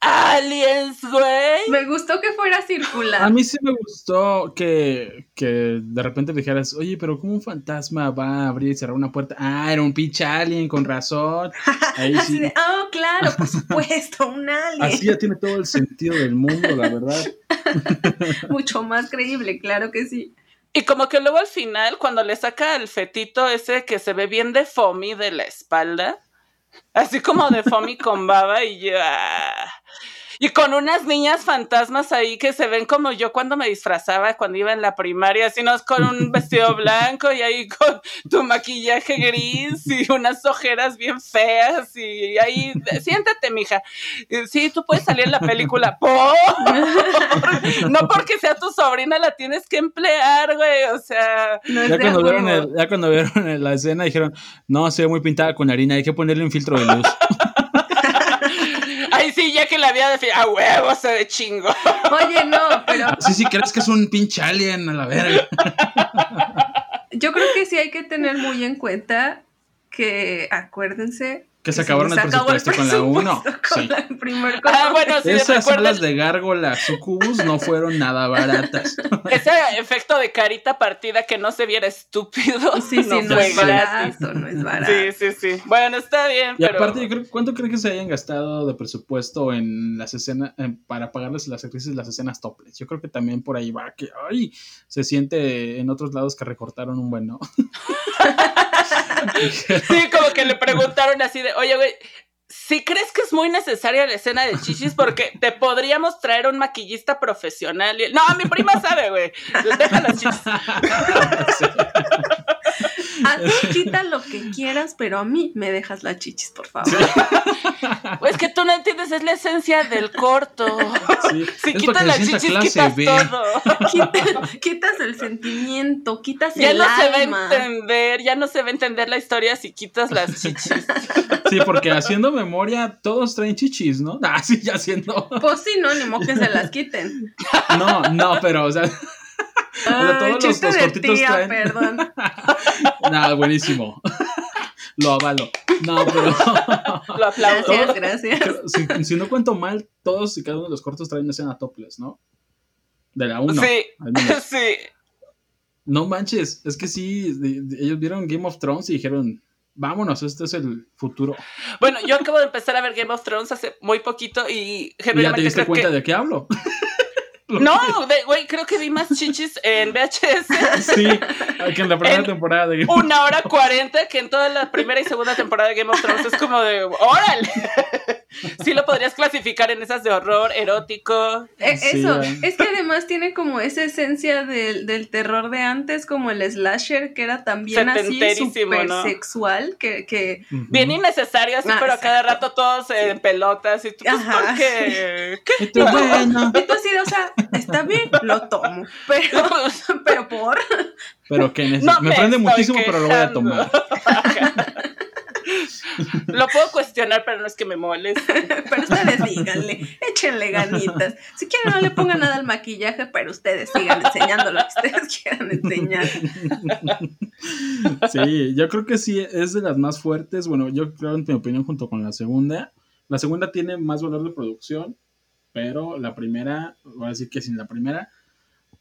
Aliens, güey. Me gustó que fuera circular. A mí sí me gustó que, que de repente dijeras, oye, pero ¿cómo un fantasma va a abrir y cerrar una puerta? Ah, era un pinche alien, con razón. Ahí sí. oh, claro, por supuesto, un alien. Así ya tiene todo el sentido del mundo, la verdad. Mucho más creíble, claro que sí. Y como que luego al final, cuando le saca el fetito ese que se ve bien de foamy de la espalda, Así como de Fomi con baba y ya. Ah. Y con unas niñas fantasmas ahí que se ven como yo cuando me disfrazaba cuando iba en la primaria, así no con un vestido blanco y ahí con tu maquillaje gris y unas ojeras bien feas y ahí, siéntate, mija. Sí, tú puedes salir en la película. No porque sea tu sobrina la tienes que emplear, güey, o sea. ya, cuando vieron ya cuando vieron la escena dijeron, no, se ve muy pintada con harina, hay que ponerle un filtro de luz. Ay, sí, ya que la había definido. A huevo se ve chingo. Oye, no, pero. Sí, sí, crees que es un pinche alien a la verga. Yo creo que sí hay que tener muy en cuenta que, acuérdense, que se acabaron el presupuesto, con la 1. Sí. ah, bueno, sí, Esas salas de gárgola sucubus no fueron nada baratas. Ese efecto de carita partida que no se viera estúpido. Sí, sí, no, es barato, no es barato. Sí, sí, sí. Bueno, está bien, y aparte, ¿cuánto creen que se hayan gastado de presupuesto en las escenas, para pagarles a las actrices las escenas toples? Yo creo que también por ahí va que, ay, se siente en otros lados que recortaron un buen, ¿no? sí, como que le preguntaron así de, oye, güey, si crees que es muy necesaria la escena de chichis, porque te podríamos traer un maquillista profesional. No, mi prima sabe, güey. Deja las chichis. A ti quita lo que quieras, pero a mí me dejas las chichis, por favor. Pues que tú no entiendes, es la esencia del corto. Si quitas las chichis, quitas todo. Quitas, el sentimiento, quitas ya el Ya no se va a entender, ya no se va a entender la historia si quitas las chichis. Sí, porque haciendo memoria, todos traen chichis, ¿no? Ah, sí, ya haciendo. Pues sí, no, ni modo que se las quiten. No, no, pero, o sea. Todos los, los cortitos tía, perdón. Nada, buenísimo. Lo avalo. No, pero. Lo aplaudo. Gracias, gracias. Si, no cuento mal, todos y cada uno de los cortos traen escena topless, ¿no? De la 1. Sí. Sí. No manches, es que sí, ellos vieron Game of Thrones y dijeron, vámonos, este es el futuro. Bueno, yo acabo de empezar a ver Game of Thrones hace muy poquito y ¿Y ya te diste cuenta de qué hablo? No, güey, creo que vi más chichis en VHS. Sí, que en la primera temporada de Game of Una hora cuarenta que en toda la primera y segunda temporada de Game of Thrones es como de ¡órale! Sí lo podrías clasificar en esas de horror, erótico. Eh, eso, es que además tiene como esa esencia del, terror de antes, como el slasher, que era también así súper sexual, que... Bien innecesario, así, ah, pero a cada rato todos en pelotas y tú, pues, ¿por qué? ¿Qué? bueno. Y tú así, o sea, está bien, lo tomo. Pero, pero por. Pero que me, prende muchísimo, pero lo voy a tomar. Lo puedo cuestionar, pero no es que me moleste. pero ustedes díganle, échenle ganitas. Si quieren, no le pongan nada al maquillaje, pero ustedes sigan enseñando lo que ustedes quieran enseñar. Sí, yo creo que sí, es de las más fuertes. Bueno, yo creo, en mi opinión, junto con la segunda. La segunda tiene más valor de producción pero la primera, voy a decir que sin la primera,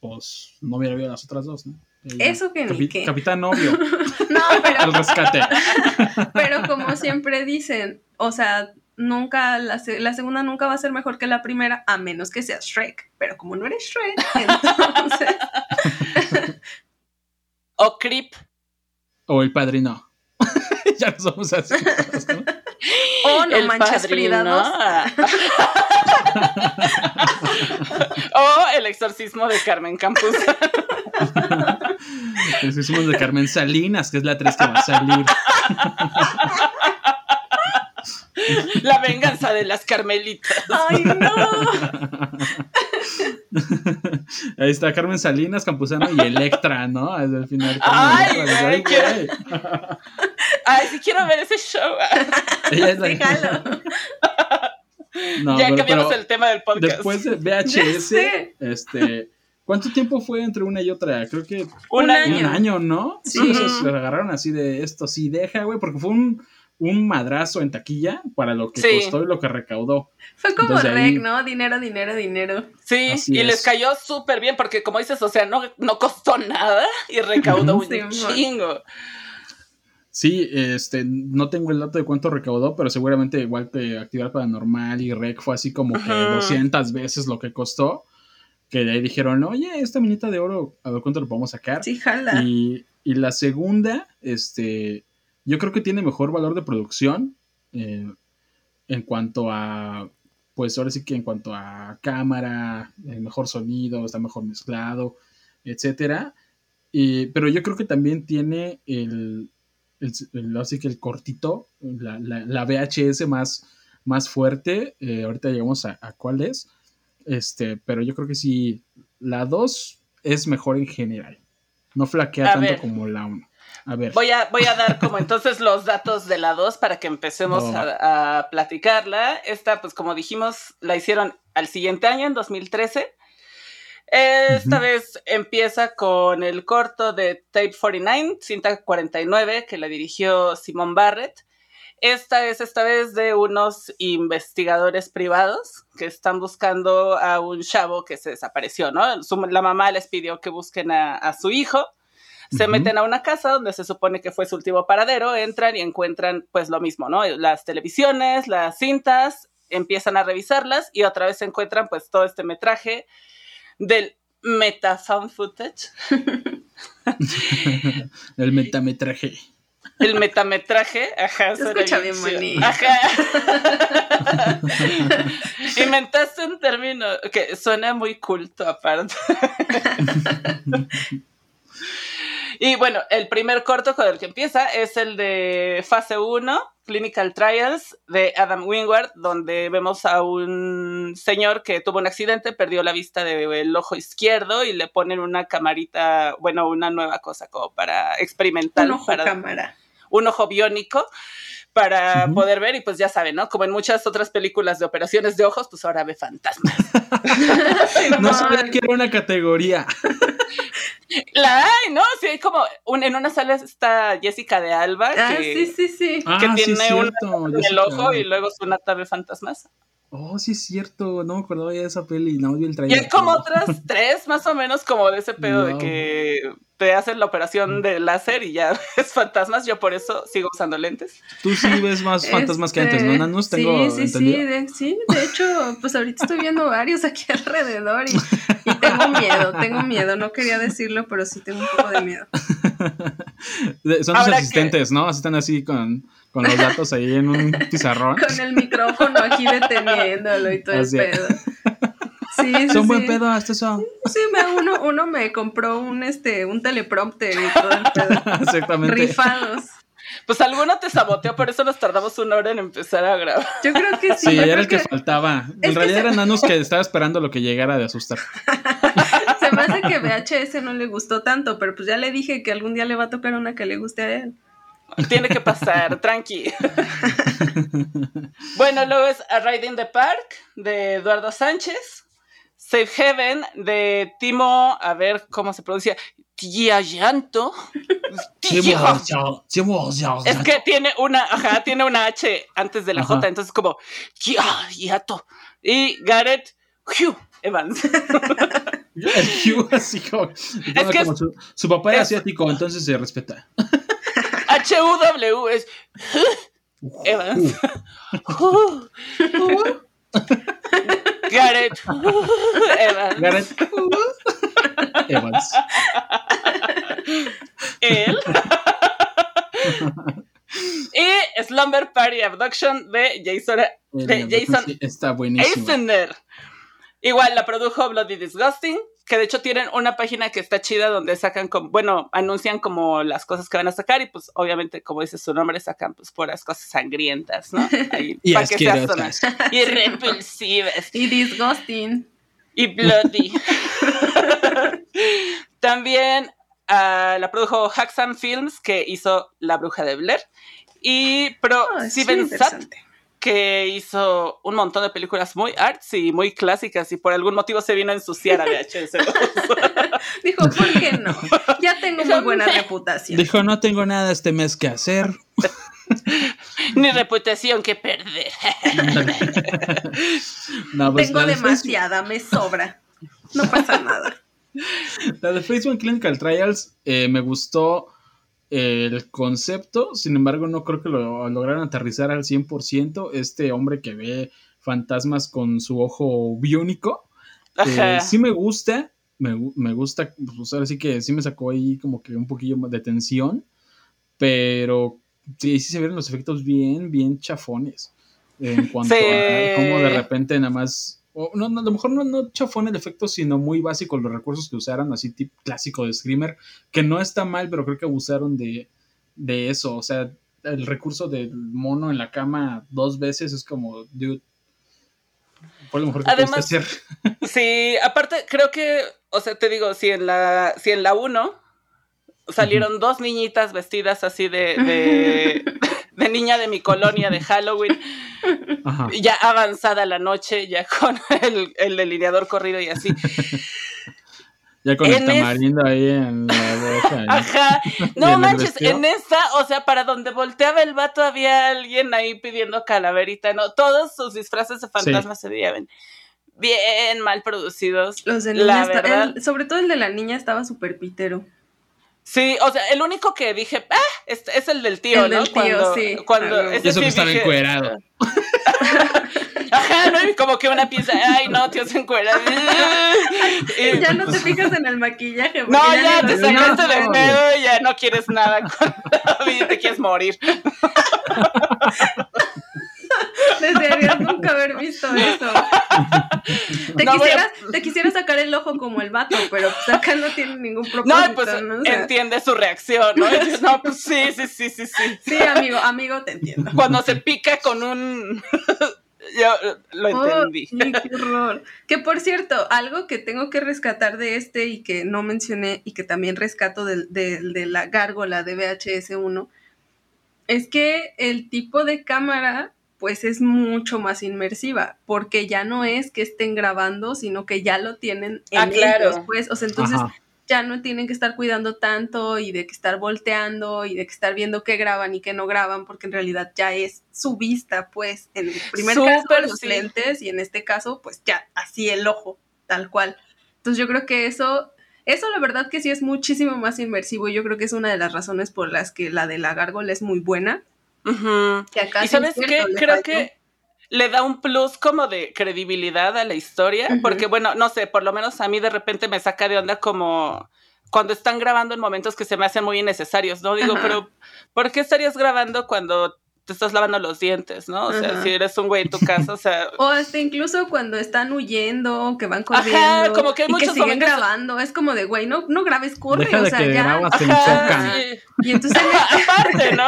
pues no hubiera habido las otras dos, ¿no? Eso que ni qué. Capitán Novio. no, pero. El rescate. pero como siempre dicen, o sea, nunca, la, la, segunda nunca va a ser mejor que la primera, a menos que sea Shrek. Pero como no eres Shrek, entonces. o Creep. O el padrino. ya no somos así. Oh, no manches Frida o el exorcismo de Carmen Campos. el exorcismo de Carmen Salinas, que es la 3 que va a salir. La venganza de las Carmelitas. ¡Ay, no! Ahí está Carmen Salinas, Campuzano y Electra, ¿no? Desde el final. Ay, ay, ay, sí quiero ver ese show. Ella es la... no, ya cambiamos el tema del podcast. Después de VHS, este... ¿Cuánto tiempo fue entre una y otra? Creo que un, año. Un año, ¿no? Sí. se agarraron así de esto, sí, deja, güey, porque fue un un madrazo en taquilla para lo que costó y lo que recaudó. Fue como rec, ¿no? Dinero, dinero, dinero. Sí, y les cayó súper bien porque como dices, o sea, no, no costó nada y recaudó un chingo. Sí, este, no tengo el dato de cuánto recaudó, pero seguramente igual que Actividad Paranormal y Rec fue así como que 200 veces lo que costó. Que de ahí dijeron, oye, esta minita de oro, a ver cuánto lo podemos sacar. Sí, jala. Y, y la segunda, este, yo creo que tiene mejor valor de producción eh, en cuanto a, pues ahora sí que en cuanto a cámara, el mejor sonido, está mejor mezclado, etcétera. pero yo creo que también tiene el, así que el cortito, la, VHS más, más fuerte. Eh, ahorita llegamos a, cuál es. Este, pero yo creo que sí, la 2 es mejor en general. No flaquea tanto como la 1. Voy a, voy a dar como entonces los datos de la 2 para que empecemos a, platicarla. Esta, pues como dijimos, la hicieron al siguiente año, en 2013. Esta vez empieza con el corto de Tape 49, cinta 49, que la dirigió Simon Barrett. Esta es esta vez de unos investigadores privados que están buscando a un chavo que se desapareció, ¿no? la mamá les pidió que busquen a su hijo se meten a una casa donde se supone que fue su último paradero, entran y encuentran pues lo mismo, ¿no? Las televisiones, las cintas, empiezan a revisarlas y otra vez se encuentran pues todo este metraje del meta found footage. El metametraje. El metametraje, ajá. Se escucha bien bonito. Ajá. Inventaste un término que suena muy culto aparte. Y bueno, el primer corto con el que empieza es el de fase 1, Clinical Trials, de Adam Wingward, donde vemos a un señor que tuvo un accidente, perdió la vista del ojo izquierdo y le ponen una camarita, bueno, una nueva cosa como para experimentar. Un ojo para, cámara. Un ojo biónico para poder ver y pues ya saben, ¿no? Como en muchas otras películas de operaciones de ojos, pues ahora ve fantasmas. no sabía que era una categoría. La hay, ¿no? Sí, hay como en una sala está Jessica de Alba ah, sí, sí, sí. Ah, que tiene un en el ojo y luego su nata ve fantasmas. Oh, sí es cierto, no me acordaba ya de esa peli, no vi el trailer. Y hay como otras tres, más o menos, como de ese pedo de que te hacen la operación de láser y ya ves fantasmas. Yo por eso sigo usando lentes. Tú sí ves más fantasmas que antes, ¿no, este, Nanus? Tengo sí, sí, sí de, sí. De hecho, pues ahorita estoy viendo varios aquí alrededor y, tengo miedo, tengo miedo. No quería decirlo, pero sí tengo un poco de miedo. Son tus asistentes, ¿no? Están así con con los datos ahí en un pizarrón. Con el micrófono aquí deteniéndolo y todo el pedo. Sí, sí, son buen pedo hasta eso. Sí, me, uno, uno me compró un este un teleprompter y todo el pedo. Exactamente. Rifados. Pues alguno te saboteó, por eso nos tardamos una hora en empezar a grabar. Yo creo que sí. Sí, era el que, faltaba. En realidad eran nanos que estaba esperando lo que llegara de asustar. Se me hace que VHS no le gustó tanto, pero pues ya le dije que algún día le va a tocar una que le guste a él. Tiene que pasar, tranqui. bueno, luego es A Ride in the Park de Eduardo Sánchez. Safe Heaven de Timo, a ver cómo se pronuncia, Llanto. Es que tiene una, ajá, tiene una H antes de la J, entonces como Yato. Y Garrett Hugh Evans. El Hugh así como, es que su, su, papá es asiático, entonces se respeta. H-U-W es Evans. Garrett. Evans. Garrett. Evans. Él. Slumber Party Abduction de Jason, de Jason está buenísimo. Igual la produjo Bloody Disgusting, que de hecho tienen una página que está chida donde sacan, como, bueno, anuncian como las cosas que van a sacar y pues obviamente, como dice su nombre, sacan pues puras cosas sangrientas, ¿no? y para que Y repulsivas. Y disgusting. Y bloody. También uh, la produjo Haxan Films, que hizo La Bruja de Blair. Y Pro oh, Steven Sat, que hizo un montón de películas muy arts y muy clásicas y por algún motivo se vino a ensuciar a VHS. Dijo, ¿por qué no? Ya tengo muy buena reputación. Dijo, no tengo nada este mes que hacer. Ni reputación que perder. Pues, tengo demasiada, me sobra. No pasa nada. La de Facebook Clinical Trials eh, me gustó el concepto, sin embargo no creo que lo lograran aterrizar al 100%. Este hombre que ve fantasmas con su ojo biónico, eh, sí me gusta, me, gusta, pues ahora sí que sí me sacó ahí como que un poquillo de tensión, pero sí, sí se vieron los efectos bien, bien chafones en cuanto a cómo de repente nada más no, a lo mejor no, no chafón el efecto, sino muy básico los recursos que usaron, así tipo clásico de Screamer, que no está mal, pero creo que abusaron de, de eso. O sea, el recurso del mono en la cama dos veces es como, dude, fue lo mejor que Además, hacer. Sí, aparte, creo que, o sea, te digo, si en la, si en la 1 salieron dos niñitas vestidas así de, de niña de mi colonia de Halloween, ya avanzada la noche, ya con el, delineador corrido y así. Ya con el tamarindo ahí en la boca. Ajá. No manches, en esta, o sea, para donde volteaba el vato había alguien ahí pidiendo calaverita, ¿no? Todos sus disfraces de fantasmas se veían bien mal producidos. Los de la verdad. sobre todo el de la niña estaba súper pitero. Sí, o sea, el único que dije, ah, es, es el del tío, el ¿no? Del tío, cuando, sí. Cuando, y eso que estaba encuerado. Ajá, ¿no? Y como que una pieza, ay, no, tío, se encuera. y, ya no te fijas en el maquillaje. No, ya, te sacaste del pedo y ya no quieres nada con David, te quieres morir. Nunca haber visto eso. Te, quisiera sacar el ojo como el vato, pero pues acá no tiene ningún propósito. No, pues entiende su reacción, ¿no? no, pues sí, sí, sí, sí, sí. Sí, amigo, amigo, te entiendo. Cuando se pica con un... Yo lo entendí. qué horror. Que por cierto, algo que tengo que rescatar de este y que no mencioné y que también rescato de, de la gárgola de VHS 1 es que el tipo de cámara pues es mucho más inmersiva, porque ya no es que estén grabando, sino que ya lo tienen en ah, claro. pues, o sea, entonces ya no tienen que estar cuidando tanto y de que estar volteando y de que estar viendo qué graban y qué no graban, porque en realidad ya es su vista, pues, en el primer caso los lentes y en este caso, pues ya, así el ojo, tal cual. Entonces yo creo que eso eso la verdad que sí es muchísimo más inmersivo y yo creo que es una de las razones por las que la de la gárgola es muy buena y sabes qué, creo que le da un plus como de credibilidad a la historia, porque bueno, no sé, por lo menos a mí de repente me saca de onda como cuando están grabando en momentos que se me hacen muy innecesarios, ¿no? Digo, pero ¿por qué estarías grabando cuando te estás lavando los dientes, ¿no? O sea, si eres un güey en tu casa, o sea. o hasta incluso cuando están huyendo, que van corriendo. Ajá, como que hay muchos y que siguen grabando. Es como de, güey, no, no grabes, corre, o sea, ya. Ajá, Y entonces. Aparte, ¿no?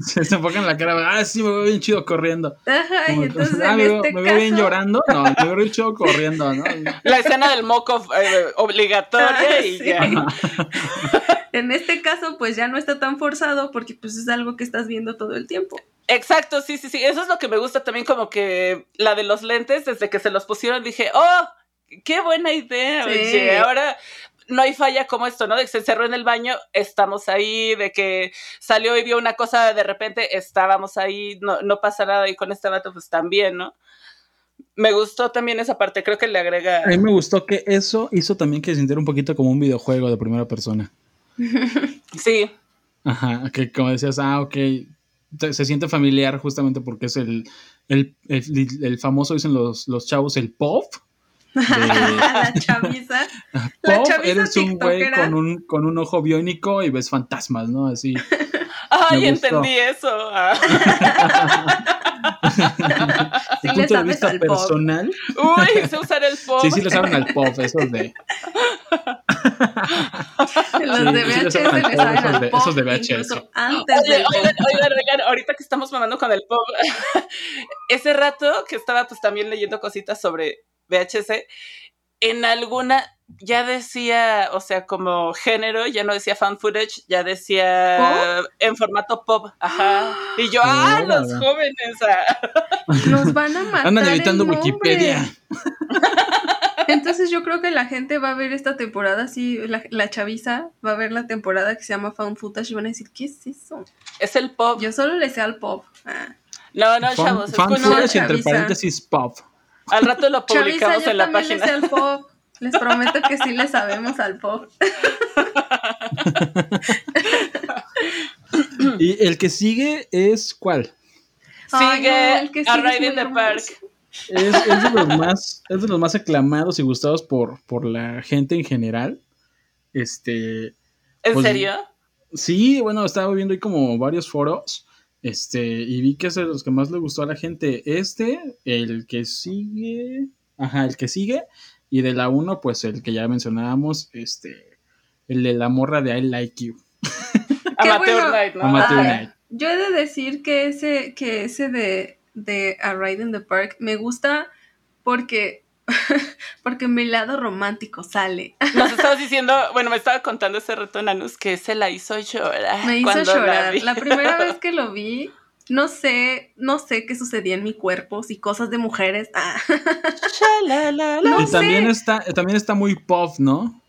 se, se enfocan la cara, ah, sí, me veo bien chido corriendo. Ajá, y entonces. Ah, en me, este me veo bien llorando. No, me veo bien chido corriendo, ¿no? La escena del moco eh, obligatoria y ya. en este caso, pues ya no está tan forzado porque pues es algo que estás viendo todo el tiempo. Exacto, sí, sí, sí. Eso es lo que me gusta también, como que la de los lentes, desde que se los pusieron, dije, oh, qué buena idea. Ahora no hay falla como esto, ¿no? De que se encerró en el baño, estamos ahí, de que salió y vio una cosa, de repente estábamos ahí, no, no pasa nada, y con este vato, pues también, ¿no? Me gustó también esa parte, creo que le agrega. A mí me gustó que eso hizo también que se sintiera un poquito como un videojuego de primera persona. Sí. Ajá, que como decías, ah, ok, se siente familiar justamente porque es el, el, el, famoso, dicen los, los chavos, el pop. la chaviza. Pop, eres un güey con un, con un ojo biónico y ves fantasmas, ¿no? Así. Ay, entendí eso. Sí punto de vista personal. Uy, sé usar el pop. Sí, sí le saben al pop, esos de. Los de VHS le saben al pop. Esos de VHS. Antes oigan, oigan, oigan, ahorita que estamos mamando con el pop. Ese rato que estaba pues también leyendo cositas sobre VHS, en alguna ya decía, o sea, como género, ya no decía fan footage, ya decía en formato pop, ajá. Y yo, ah, los jóvenes. Ah". Nos van a matar. Andan editando Wikipedia. Entonces yo creo que la gente va a ver esta temporada, sí, la, la, chaviza va a ver la temporada que se llama Found Footage y van a decir, ¿qué es eso? Es el pop. Yo solo le sé al pop. Ah. No, no, chavos. Found Footage entre paréntesis pop. Al rato lo publicamos en la página. Le sé al pop. Les prometo que sí le sabemos al pop. ¿Y el que sigue es cuál? Sigue el que sigue A the Park. Es, de los más, es de los más aclamados y gustados por, por la gente en general. Este. ¿En pues, serio? Sí, bueno, estaba viendo ahí como varios foros. Este, y vi que es de los que más le gustó a la gente. Este, el que sigue. Ajá, el que sigue. Y de la 1, pues el que ya mencionábamos, este, el de la morra de I Like You. Amateur Night, ¿no? Amateur Night. Yo he de decir que ese, que ese de, de A Ride in the Park me gusta porque porque mi lado romántico sale. Nos estabas diciendo, bueno, me estaba contando ese reto Nanus que se la hizo llorar. Me hizo llorar. La, la, primera vez que lo vi, no sé, no sé qué sucedía en mi cuerpo, si cosas de mujeres. Ah. y también está, también está muy pop, ¿no?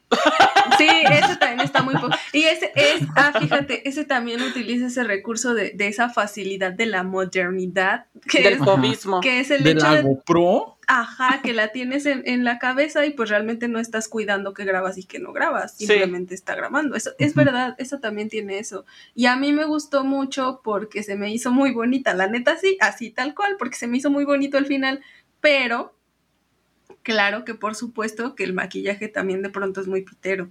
Sí, ese también está muy pop. Y ese es, ah, fíjate, ese también utiliza ese recurso de, esa facilidad de la modernidad. Que Del es, Que es el ¿De la GoPro? Ajá, que la tienes en, la cabeza y pues realmente no estás cuidando que grabas y que no grabas, simplemente está grabando. Eso es verdad, eso también tiene eso. Y a mí me gustó mucho porque se me hizo muy bonita, la neta sí, así tal cual, porque se me hizo muy bonito al final, pero claro que por supuesto que el maquillaje también de pronto es muy pitero.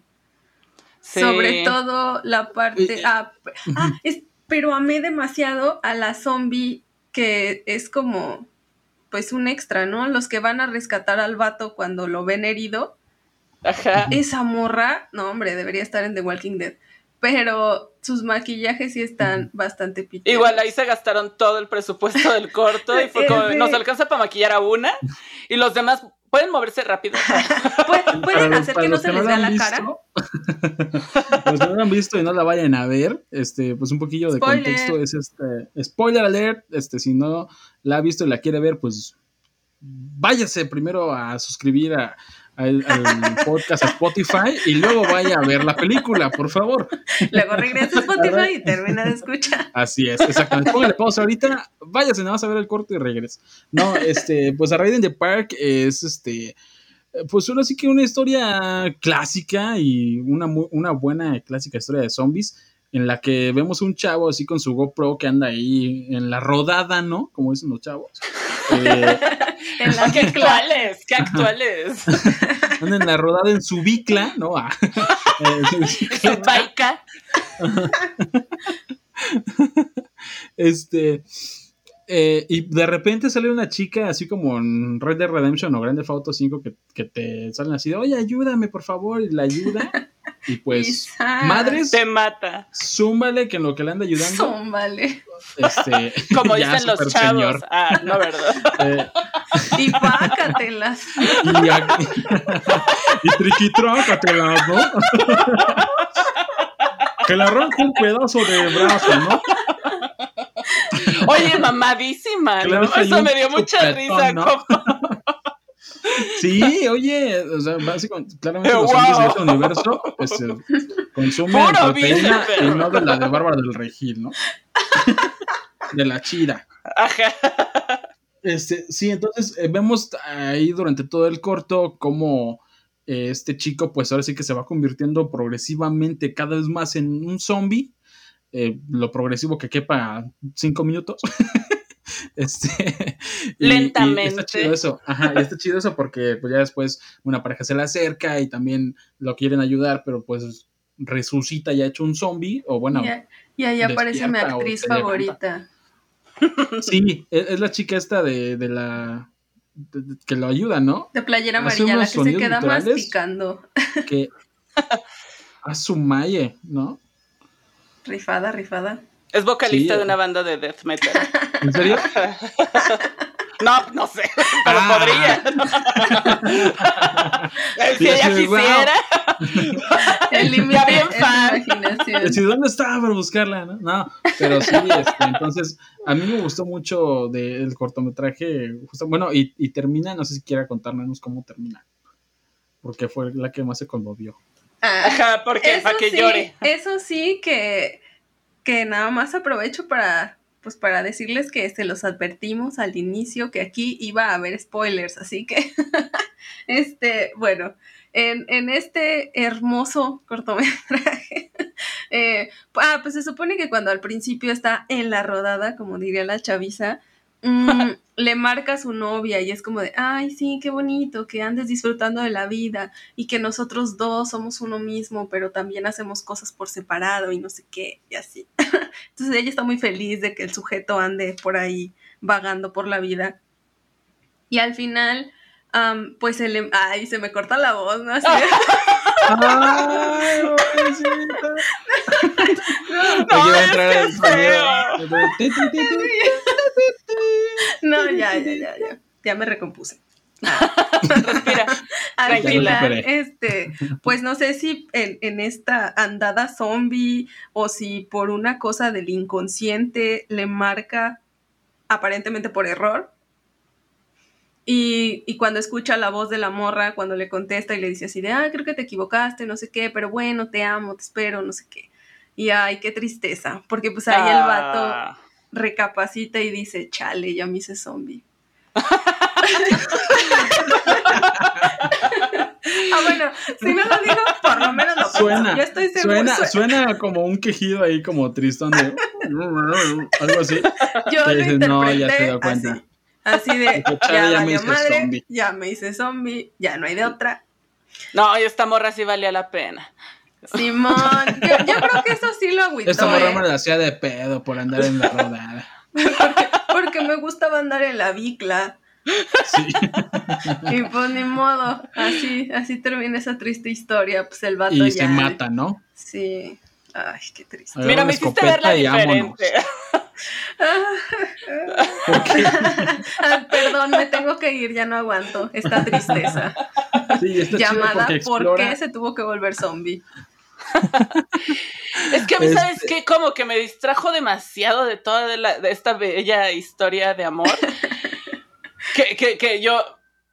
Sobre todo la parte... ah, ah es, pero amé demasiado a la zombie que es como pues un extra, ¿no? Los que van a rescatar al vato cuando lo ven herido. Ajá. Esa morra, no hombre, debería estar en The Walking Dead. Pero sus maquillajes sí están bastante piteros. Igual ahí se gastaron todo el presupuesto del corto y fue como, nos alcanza para maquillar a una y los demás pueden moverse rápido. ¿Pueden, hacer que no se les vea la cara. los que no lo han visto y no la vayan a ver, este, pues un poquillo de contexto es este, spoiler alert, este, si no la ha visto y la quiere ver, pues váyase primero a suscribir a, al, podcast a Spotify y luego vaya a ver la película, por favor. Luego regresa a Spotify y termina de escuchar. Así es, exactamente. Póngale pausa ahorita, váyase nada más a ver el corto y regresa. No, este, pues a Raiden the Park es este. Pues sí que una historia clásica y una, una buena clásica historia de zombies en la que vemos un chavo así con su GoPro que anda ahí en la rodada, ¿no? Como dicen los chavos. Eh, en la, ¿Qué actuales? ¿Qué actuales? En la rodada en su bicla, ¿no? Ah, eh, su baica. este. Eh, y de repente sale una chica así como en Red Dead Redemption o Grande Auto 5 que, que te salen así de, oye, ayúdame por favor, y la ayuda. Y pues, madres. Te mata. Zúmbale que en lo que le anda ayudando. Zúmbale. Este, Como dicen los chavos. Ah, no, ¿verdad? Eh, y pácatelas. Y, aquí, y triquitrácatelas, ¿no? que le arranque un pedazo de brazo, ¿no? Oye, mamadísima, ¿no? Eso me dio mucha risa. ¿no? Sí, oye, o sea, básicamente, claramente los de este universo este, consumen proteína y no de la de Bárbara del Regil, ¿no? De la chida. Ajá. Este, sí, entonces eh, vemos ahí durante todo el corto cómo eh, este chico, pues ahora sí que se va convirtiendo progresivamente cada vez más en un zombie. Eh, lo progresivo que quepa cinco minutos. Este, Lentamente. está chido eso, ajá, y está chido eso porque pues ya después una pareja se le acerca y también lo quieren ayudar, pero pues resucita ya hecho un zombie, o bueno, Y ahí aparece mi actriz favorita. Sí, e, es, la chica esta de, la... que lo ayuda, ¿no? De playera amarilla, la que se queda más picando. Que a su malle, ¿no? Rifada, rifada. Es vocalista de una banda de death metal. ¿En serio? No, no sé, pero ah. podría. si ella quisiera. El límite bien fan. ¿dónde estaba para buscarla? No, no pero sí, este, entonces, a mí me gustó mucho del cortometraje. bueno, y, y, termina, no sé si quiera contarnos cómo termina. Porque fue la que más se conmovió. Ajá, porque para que llore. Eso sí que, que nada más aprovecho para pues para decirles que se los advertimos al inicio que aquí iba a haber spoilers, así que, este, bueno, en, este hermoso cortometraje, eh, ah, pues se supone que cuando al principio está en la rodada, como diría la chaviza, mm, le marca a su novia y es como de, ay, sí, qué bonito, que andes disfrutando de la vida y que nosotros dos somos uno mismo, pero también hacemos cosas por separado y no sé qué, y así. Entonces ella está muy feliz de que el sujeto ande por ahí vagando por la vida. Y al final, pues se le... Ay, se me corta la voz, ¿no? Así Ay, no, no, es que no, ya, ya, ya, ya. Ya me recompuse. Respira. Al final, este, pues no sé si en, en, esta andada zombie o si por una cosa del inconsciente le marca aparentemente por error. Y, y, cuando escucha la voz de la morra, cuando le contesta y le dice así de, ah, creo que te equivocaste, no sé qué, pero bueno, te amo, te espero, no sé qué. Y ay, qué tristeza, porque pues ahí el vato ah recapacita y dice, chale, ya me hice zombie. ah, bueno, si no lo digo, por lo menos lo suena, Yo estoy suena, suena, como un quejido ahí como tristón de algo así. Yo lo interpreté no, ya te cuenta. Así, de, ya, ya me hice madre, zombie. ya me hice zombie, ya no hay de otra. No, y esta morra sí valía la pena. Simón, yo, creo que eso sí lo agüitó. Esta morra me la hacía de pedo por andar en la rodada. porque, me gustaba andar en la bicla. Sí. Y pues ni modo, así, así termina esa triste historia, pues el vato y ya. se mata, ¿no? Sí. Ay, qué triste. Mira, me hiciste verla diferente. perdón, me tengo que ir, ya no aguanto esta tristeza. Sí, Llamada, ¿por qué se tuvo que volver zombie? es que a mí, ¿sabes este qué? Como que me distrajo demasiado de toda de esta bella historia de amor. que, que, yo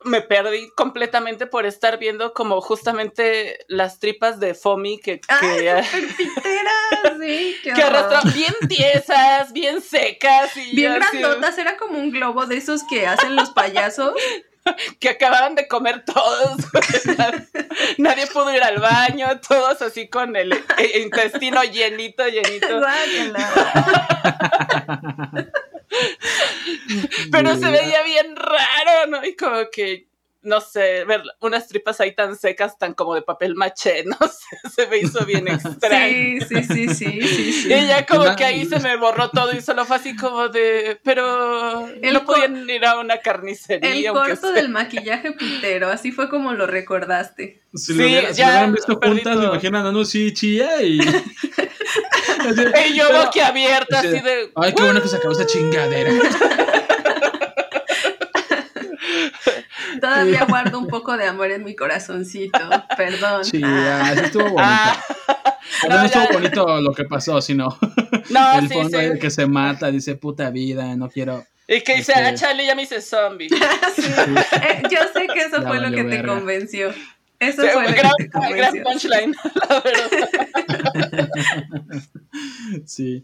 me perdí completamente por estar viendo como justamente las tripas de Fomi que, que, sí, que arrastran bien tiesas, bien secas y bien grandotas, era como un globo de esos que hacen los payasos que acababan de comer todos. Nadie pudo ir al baño, todos así con el intestino llenito, llenito. Pero se veía bien raro, ¿no? Y como que no sé, ver unas tripas ahí tan secas, tan como de papel maché, no sé, se me hizo bien extraño. Sí, sí, sí, sí, sí, Y ya como que ahí se me borró todo y solo fue así como de, pero no podían ir a una carnicería. El corto del maquillaje pitero, así fue como lo recordaste. Si sí, lo, hubieran visto juntas, me imagino no, sí chilla y... y yo boquiabierta, así de... Ay, qué bueno que se acabó esa chingadera. Todavía guardo un poco de amor en mi corazoncito, perdón. Sí, ah. estuvo bonito. Ah. no, estuvo bonito lo que pasó, sino no, el fondo sí. que se mata, dice puta vida, no quiero. Y que dice, este... ah, Charlie ya me hice zombie. Eh, yo sé que eso fue lo que te convenció. Eso fue lo gran, que te convenció. gran punchline, la verdad. sí.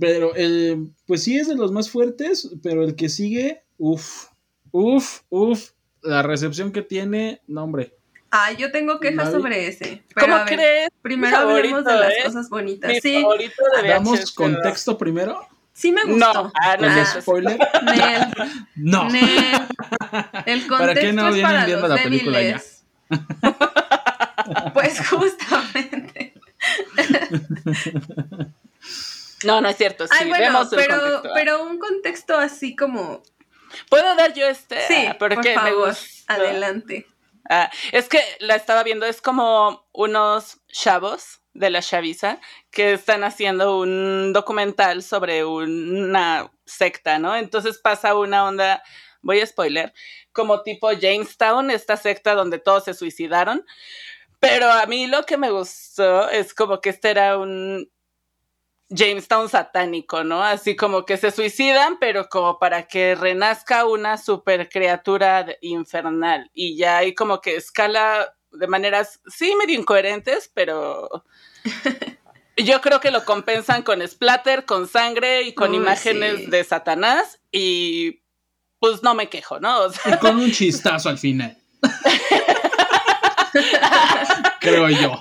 Pero, eh, pues sí es de los más fuertes, pero el que sigue, uff, uff, uff, la recepción que tiene, no hombre. Ah, yo tengo quejas sobre ese. Pero ¿Cómo crees? Primero hablemos de las ¿eh? cosas bonitas. Mi sí. ¿Damos contexto primero? Sí me gustó. No, ah, no es spoiler? Nel. No. Nel. El contexto ¿Para qué no es para viendo los la película débiles. ya? pues justamente. No, no es cierto. Sí, Ay, bueno, vemos el pero, contexto. pero un contexto así como. ¿Puedo dar yo este? Sí, Ah, por porque me favor, gusta. adelante. Ah, es que la estaba viendo, es como unos chavos de la chaviza que están haciendo un documental sobre una secta, ¿no? Entonces pasa una onda, voy a spoiler, como tipo Jamestown, esta secta donde todos se suicidaron. Pero a mí lo que me gustó es como que este era un Jamestown satánico, ¿no? Así como que se suicidan, pero como para que renazca una super criatura infernal. Y ya hay como que escala de maneras, sí, medio incoherentes, pero yo creo que lo compensan con splatter, con sangre y con Uy, imágenes sí. de Satanás. Y pues no me quejo, ¿no? O sea, Y con un chistazo al final. Creo yo.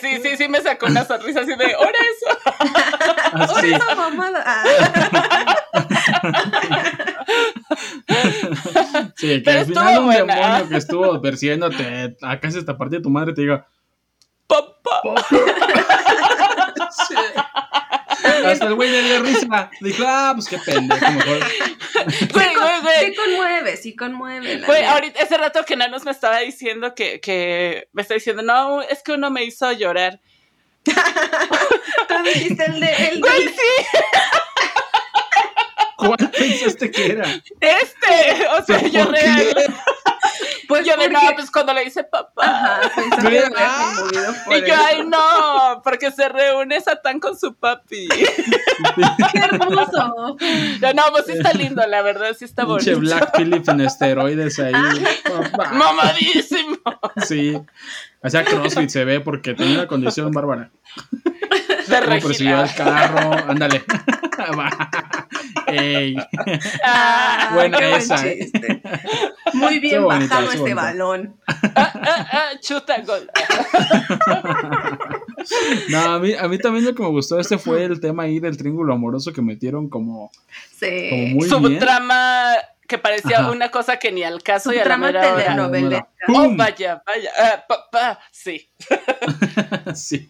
Sí, sí, sí me sacó una sonrisa así de, ¿ahora eso? Así. Esa mamada. Ah. Sí, que al final un buena. demonio que estuvo persiguiéndote acá es esta parte de tu madre te diga Papá. Hasta el güey le dio risa. Dijo, ah, pues qué pendejo. Mejor. Güey, güey, güey. Sí conmueve, sí conmueve. Güey, ahorita, ese rato que Nanos me estaba diciendo que, que me está diciendo, no, es que uno me hizo llorar. Tú dijiste el de. El Güey, sí, ¿Cuál pensaste que era? este, o sea, ¿Pero yo real. Pues Yo de porque- no, pues cuando le dice papá. Ajá, que Ah. por Y yo, ay, no, porque se reúne Satán con su papi. ¡Qué hermoso! Yo, no, pues sí está lindo, la verdad, sí está bonito. Black Phillip en esteroides ahí. Papá. Mamadísimo. Sí. Hacía CrossFit, se ve, porque tenía una condición bárbara. De Como persiguió al carro. Ándale. Ey. Ah, Buena qué buen esa, ¿eh? chiste. Muy bien bajado este bonita. balón. ah, ah, chuta gol. No, a mí, a mí también lo que me gustó este fue el tema ahí del triángulo amoroso que metieron como, como Sí. muy Su bien. Que parecía Ajá. una cosa que ni al caso y a la trama mera. Oh, vaya, vaya. Ah, papá, sí. Sí,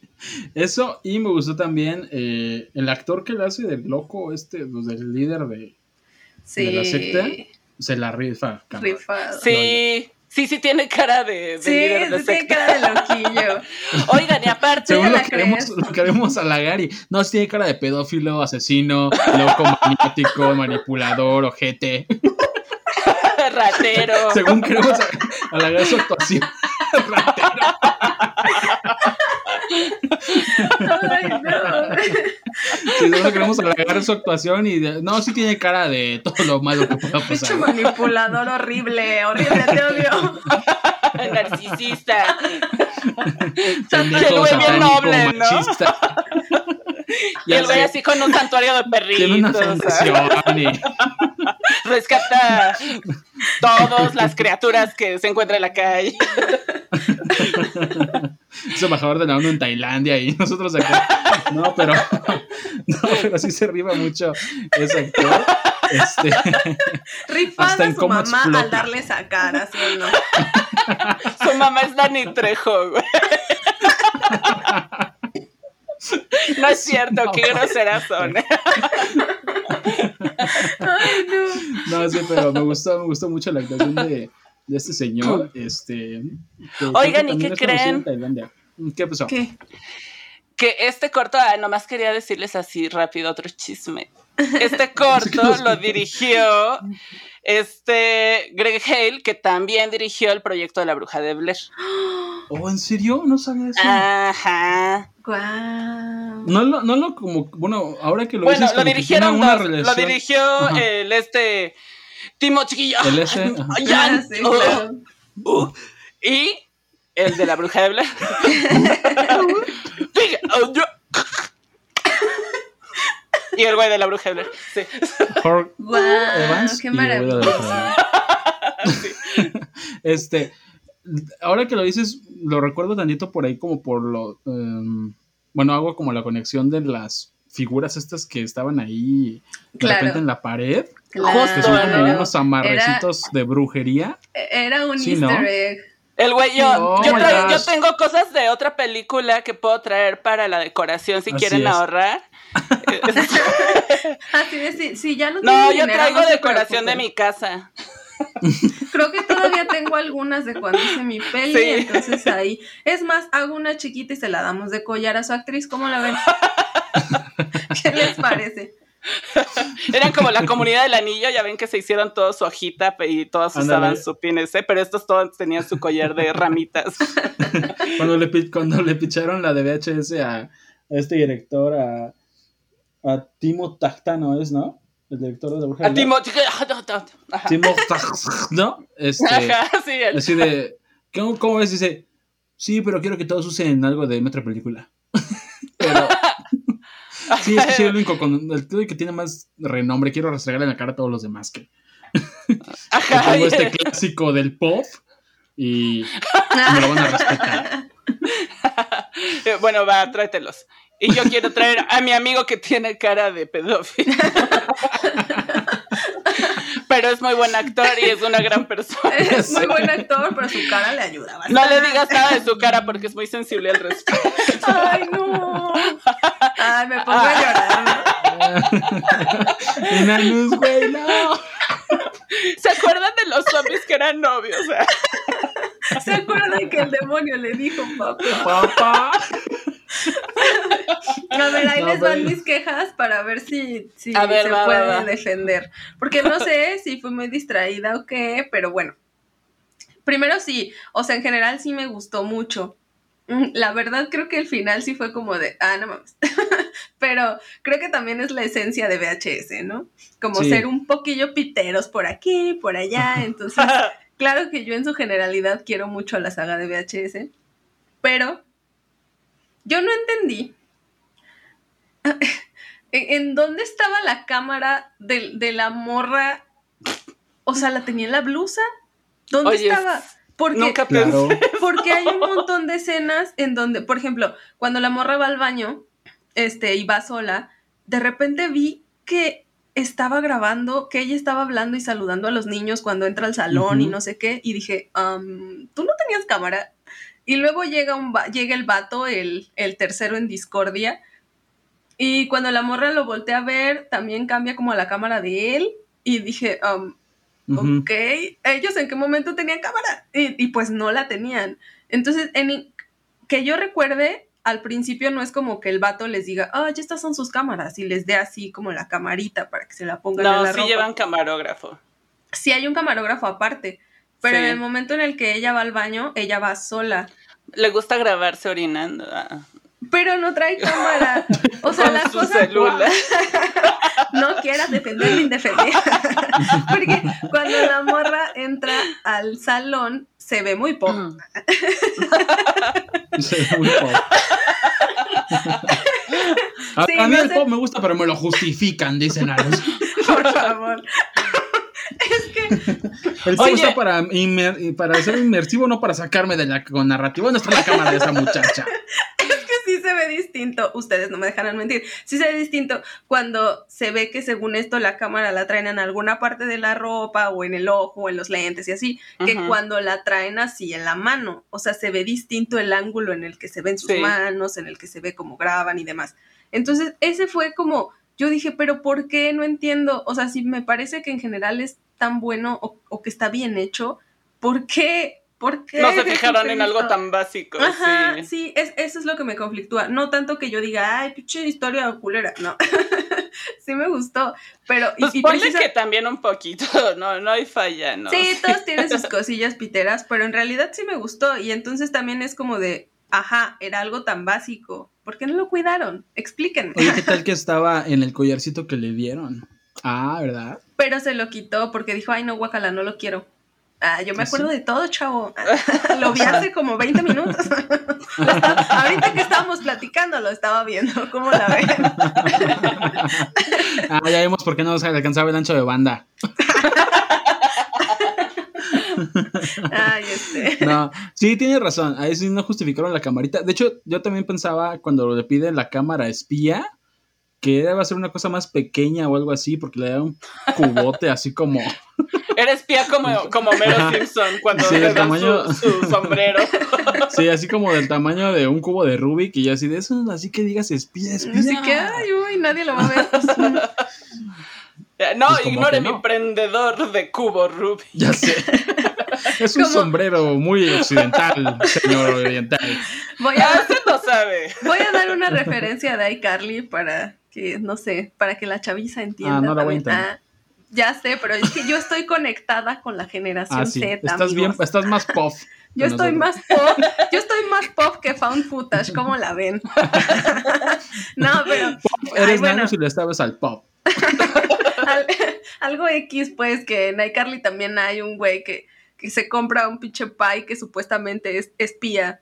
eso y me gustó también eh, el actor que le hace del loco, este, pues, del líder de, Sí. de la secta, se la rifa. Rifado. Sí, sí, sí tiene cara de, de Sí, líder de sí, tiene cara de loquillo. Oigan, y aparte, Según lo la queremos, crees. lo queremos halagar y no, sí tiene cara de pedófilo, asesino, loco, maniático, manipulador, ojete. ratero. Según queremos halagar su actuación. Ay, no. Sí, según queremos halagar su actuación y de- no, sí tiene cara de todo lo malo que pueda pasar. manipulador horrible, horrible, te odio. Narcisista. Güey bien noble, ¿no? machista. Y el güey así con un santuario de Tiene una perritos. y- Rescata todas las criaturas que se encuentran en la calle. es embajador de la ONU en Tailandia y nosotros acá. No, pero, no, pero sí se riba mucho ese actor. Este, Hasta Rifada en su mamá explota. al darle esa cara, ¿sí o no? Su mamá es Dani Trejo, güey. No es cierto, qué groseras son. Ay, no. no, sí, pero me gustó, me gustó mucho la actuación de, de este señor. Este, Oigan, ¿y qué creen? en Tailandia. ¿Qué pasó? ¿Qué? Que este corto, ah, nomás quería decirles así rápido otro chisme. Este corto lo dirigió este Greg Hale, que también dirigió el proyecto de la bruja de Blair. Oh, ¿en serio? No sabía eso. Ajá. Guau. No lo, no lo como, bueno, ahora que lo Bueno, dices, lo dirigieron una dos. Lo dirigió Ajá. el este Timo Chiquillo. El ese, ajá. Ay, Ah, ya, sí, oh, claro. uh, y el de la bruja de Blair. Yo- y el güey de la bruja de Blair. Sí. Hor- Guau, Evans qué y el güey de la maravilloso. bruja. Este, ahora que lo dices, lo recuerdo tantito por ahí como por lo, em, bueno, hago como la conexión de las figuras estas que estaban ahí de Claro. repente en la pared, Claro. que son como unos amarrecitos de brujería. Era un Sí, easter ¿no? egg. El güey, yo, yo, tengo cosas de otra película que puedo traer para la decoración si quieren ahorrar. Así de, si, ya no No, yo traigo decoración de mi casa. Creo que todavía tengo algunas de cuando hice mi peli, entonces ahí. Es más, hago una chiquita y se la damos de collar a su actriz, ¿cómo la ven? ¿Qué les parece? Eran como la comunidad del anillo, ya ven que se hicieron todos su hojita y todas usaban su PNC, pero estos todos tenían su collar de ramitas. cuando, le, cuando le picharon la de VHS a, este director, a, a Timo Tachtano, ¿es, no? El director de la bruja. A Timo. Timo ¿no? Este, Ajá, sí, él. Así de. ¿cómo, ¿Cómo ves? Dice. Sí, pero quiero que todos usen algo de Metro Película. pero. Sí, es que sí, el único con el que tiene más renombre. Quiero restregarle en la cara a todos los demás que. Ajá, tengo este clásico del pop y me lo van a respetar. bueno, va, tráetelos. Y yo quiero traer a mi amigo que tiene cara de pedófilo. pero es muy buen actor y es una gran persona. Es muy buen actor, pero su cara le ayuda bastante. No le digas nada de su cara porque es muy sensible al respecto. Ay, no. Ay, me pongo a llorar. luz, güey, no. ¿Se acuerdan de los zombies que eran novios? ¿Se acuerdan que el demonio le dijo papá? Papá. A ver, ahí les van mis quejas para ver si, si se puede defender. Porque no sé si fui muy distraída o qué, pero bueno. Primero sí, o sea, en general sí me gustó mucho. Mm, la verdad creo que el final sí fue como de, ah, no mames. Pero creo que también es la esencia de VHS, ¿no? Como ser un poquillo piteros por aquí, por allá. Entonces, claro que yo en su generalidad quiero mucho a la saga de VHS. Pero yo no entendí. ¿En dónde estaba la cámara de, la morra? O sea, ¿la tenía en la blusa? ¿Dónde estaba? Porque, porque hay un montón de escenas en donde, por ejemplo, cuando la morra va al baño, este, y va sola, de repente vi que estaba grabando, que ella estaba hablando y saludando a los niños cuando entra al salón y no sé qué, y dije, ¿tú no tenías cámara? Y luego llega, un llega el vato, el, el tercero en discordia, y cuando la morra lo voltea a ver, también cambia como la cámara de él, y dije, ok, ellos en qué momento tenían cámara y, pues no la tenían. Entonces, en, que yo recuerde, al principio no es como que el vato les diga, ah, ya estas son sus cámaras y les dé así como la camarita para que se la pongan en la sí llevan camarógrafo. Sí hay un camarógrafo aparte, pero en el momento en el que ella va al baño, ella va sola. Le gusta grabarse orinando. Ah pero no trae cámara. O sea, las cosas. no quieras defender lo indefendible. Porque cuando la morra entra al salón, se ve muy pop. Mm. se ve muy pop. A, mí el pop me gusta, pero me lo justifican, dicen a los. Por favor. Es que. El pop está para, para ser inmersivo, no para sacarme de la narrativa. ¿Dónde está la cámara de esa muchacha? Sí se ve distinto, ustedes no me dejarán mentir, sí se ve distinto cuando se ve que según esto la cámara la traen en alguna parte de la ropa o en el ojo o en los lentes y así, que cuando la traen así en la mano, o sea, se ve distinto el ángulo en el que se ven sus manos, en el que se ve cómo graban y demás. Entonces, ese fue como, yo dije, pero ¿por qué? No entiendo, o sea, si me parece que en general es tan bueno o, o que está bien hecho, ¿por qué ¿Por qué? No se fijaron en algo tan básico. Ajá, sí, es, eso es lo que me conflictúa. No tanto que yo diga, ay, pinche historia culera. No. sí me gustó. Pero. Pues y, ponle que también un poquito, no, no hay falla, ¿no? Sí, todos tienen sus cosillas piteras, pero en realidad sí me gustó. Y entonces también es como de, ajá, era algo tan básico. ¿Por qué no lo cuidaron? Explíquenme. Oye, ¿qué tal que estaba en el collarcito que le dieron? Ah, ¿verdad? Pero se lo quitó porque dijo, ay, no, guacala, no lo quiero. Ah, yo me acuerdo de todo, chavo. Lo vi hace como 20 minutos. ahorita que estábamos platicando, lo estaba viendo. ¿Cómo la ven? ah, ya vimos por qué no se alcanzaba el ancho de banda. Ay, este. No, sí, tiene razón. Ahí sí no justificaron la camarita. De hecho, yo también pensaba cuando le piden la cámara espía, que debe ser una cosa más pequeña o algo así, porque le da un cubote así como. Era espía como, como Mero Simpson cuando Sí, le tamaño- su, su sombrero. Sí, así como del tamaño de un cubo de Rubik y así de eso, así que digas espía, espía. Así que, ay, uy, nadie lo va a ver. No, Pues ignore mi prendedor de cubo Rubik. Ya sé. Es un sombrero muy occidental, señor oriental. Voy Ah, a, usted no sabe. voy a dar una referencia de iCarly para que, no sé, para que la chaviza entienda. Ah, no la voy a. Ah, ya sé, pero es que yo estoy conectada con la generación Ah, sí. Z. Estás bien, estás más pop. Yo estoy nosotros. más pop, yo estoy más pop que found footage, ¿cómo la ven? no, pero ay, Eres bueno, nano si le estabas al pop. al- algo X, pues, que en iCarly también hay un güey que, que se compra un pinche pie que supuestamente es espía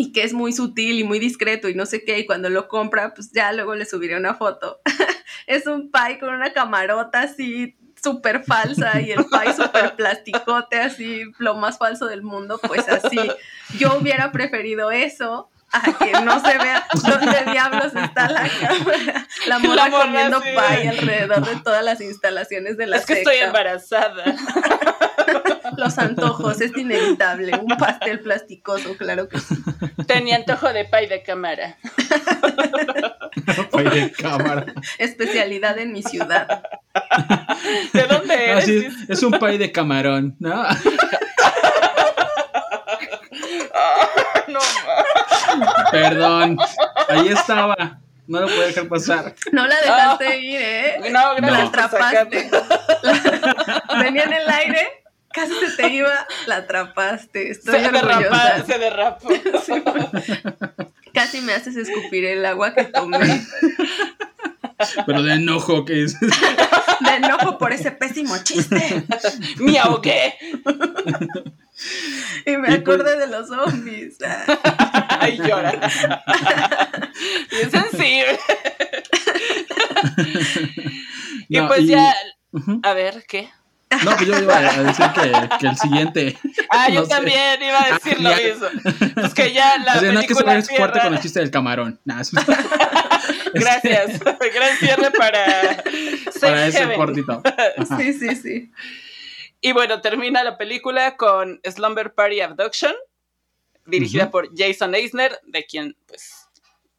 y que es muy sutil y muy discreto y no sé qué, y cuando lo compra, pues ya luego le subiré una foto. es un pie con una camarota así súper falsa y el pie súper plasticote, así lo más falso del mundo, pues así. Yo hubiera preferido eso a que no se vea dónde diablos está la cámara. La morra La morra, comiendo sí. pie alrededor de todas las instalaciones de la Es que estoy embarazada. Los antojos, es inevitable. Un pastel plasticoso, claro que sí. Tenía antojo de pay de cámara. Fue de cámara. Especialidad en mi ciudad. ¿De dónde eres? Así es, es un pay de camarón, ¿no? Perdón. Ahí estaba. No lo puedo dejar pasar. No la dejaste ir, ¿eh? No, La gracias por atrapaste. sacarme. Venía en el aire, casi se te iba, la atrapaste. Estoy Se derrapa, se derrapó. Sí. Casi me haces escupir el agua que tomé. Pero de enojo que es. De enojo por ese pésimo chiste. Me ahogué. Y me Y acordé de los zombies. Ah. Ay, llora. Bien sensible. y No, pues y- ya, Ujú. a ver, ¿qué? No, pues yo iba a decir que, que el siguiente. Ah, yo No sé. también iba a decir lo Ah, ya. mismo. Pues que ya la O sea, no es que se vaya fuerte con el chiste del camarón. Nah, es- Gracias. Gran cierre para para ese cortito. Ajá. Sí, sí, sí. Y bueno, termina la película con Slumber Party Abduction, dirigida por Jason Eisner, de quien pues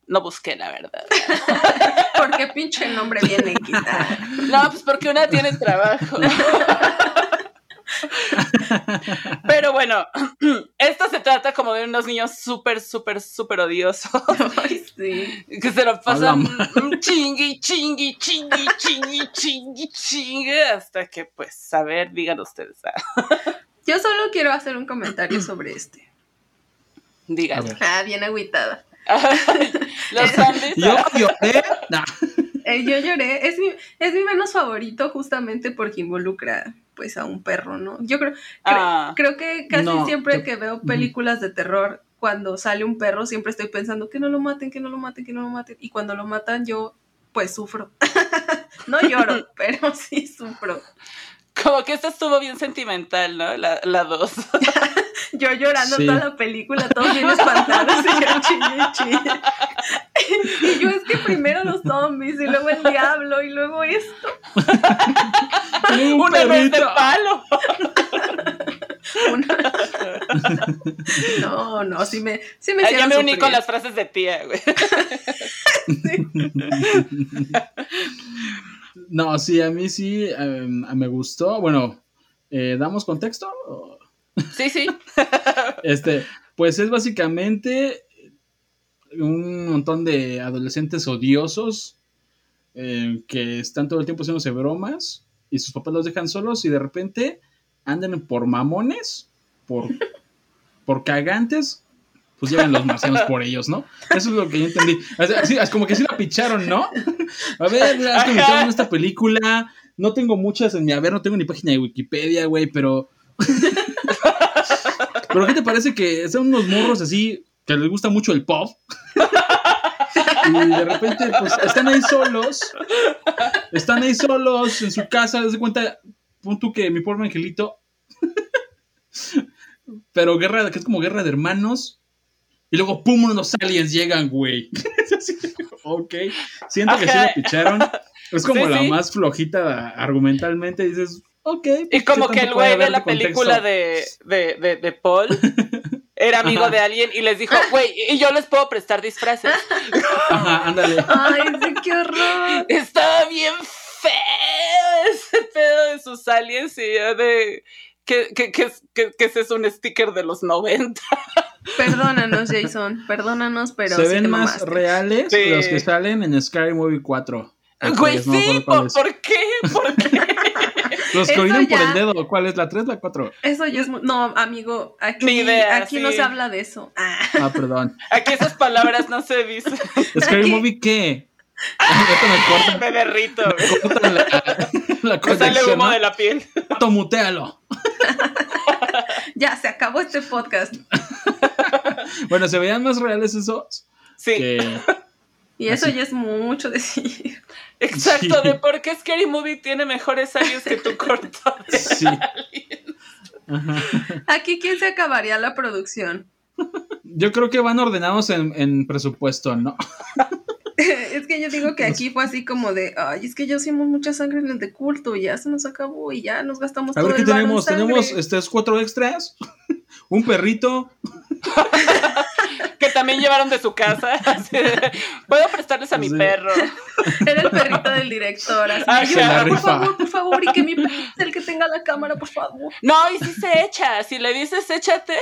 no busqué la verdad. Porque pinche nombre viene quitar. No, pues porque una tiene trabajo. Pero bueno, esto se trata como de unos niños súper, súper, súper odiosos Ay, sí. que se lo pasan chingui, chingui, chingui, chingui, chingui, chingue, hasta que pues, a ver, digan ustedes, Yo solo quiero hacer un comentario sobre este. ver. Ah, bien agüitada. Los zombies. Yo lloré. Nah. Eh, yo lloré. Es mi, es mi menos favorito justamente porque involucra pues a un perro, ¿no? Yo creo, cre- Ah. creo que casi No, siempre yo- que veo películas de terror, cuando sale un perro, siempre estoy pensando que no lo maten, que no lo maten, que no lo maten. Y cuando lo matan, yo pues sufro. no lloro, pero sí sufro. Como que esta estuvo bien sentimental, ¿no? La, la dos. Yo llorando Sí. toda la película, todos bien espantados y yo chille, chille. Y yo es que primero los zombies y luego el diablo y luego esto. Un Una vez de palo. Una- No, no, sí me, sí me Ay, hicieron ya me uní con las frases de tía, güey. No, sí, a mí sí eh, me gustó. Bueno, eh, ¿damos contexto? Sí, sí. Este, pues es básicamente un montón de adolescentes odiosos eh, que están todo el tiempo haciéndose bromas y sus papás los dejan solos y de repente andan por mamones, por, por cagantes, pues llegan los marcianos por ellos, ¿no? Eso es lo que yo entendí. O sea, sí, es como que sí la picharon, ¿no? A ver, me Ajá. hicieron esta película. No tengo muchas en mi haber, no tengo ni página de Wikipedia, güey, pero. pero ¿qué te parece que son unos morros así que les gusta mucho el pop? y de repente, pues están ahí solos. Están ahí solos en su casa. Haz de cuenta, pon tú que mi pobre angelito. pero guerra, que es como guerra de hermanos. Y luego, pum, unos aliens llegan, güey. Ok. Siento que sí la picharon. Es como Sí, la sí. más flojita argumentalmente. Dices, ok. Y pues, como ¿qué que el güey de la película de, de, de, de Paul era amigo Ajá. de alguien y les dijo, güey, y yo les puedo prestar disfraces. Ajá, ándale. Ay, sí, qué horror. Estaba bien feo ese pedo de sus aliens y yo de... Que, que, que, que, que ese es un sticker de los 90. Perdónanos, Jason. Perdónanos, pero Se sí ven te más reales Sí. los que salen en Scary Movie 4. O Güey, no sí, ¿por, qué? ¿Por qué? Los que oían por el dedo. ¿Cuál es? ¿La 3 la 4? Eso ya es mu- No, amigo, aquí, Ni idea, aquí sí. no se habla de eso. Ah. Ah, perdón. Aquí esas palabras no se dicen. ¿Scary Aquí- Movie qué? Me cortan, Me derrito, güey. me cortan la, la Me sale humo ¿no? de la piel. Pato, mutealo. Ya, se acabó este podcast. Bueno, se veían más reales esos Sí, que... Y eso Así. ya es mucho decir. exacto, Sí. de por qué Scary Movie tiene mejores aliens que tu corto de Sí. Aquí, ¿quién se acabaría la producción? Yo creo que van ordenados en, en presupuesto, ¿no? es que yo digo que aquí fue así como de, ay, es que ya hicimos mucha sangre en el de culto y ya se nos acabó y ya nos gastamos A todo ver qué el tenemos. sangre". Tenemos estos cuatro extras. Un perrito. Que también llevaron de su casa. Puedo prestarles a mi Sí. perro. Era el perrito del director, así, Ah, ayuda, la por rifa. favor, por favor, y que mi perrito sea el que tenga la cámara, por favor. No, y si se echa. Si le dices échate,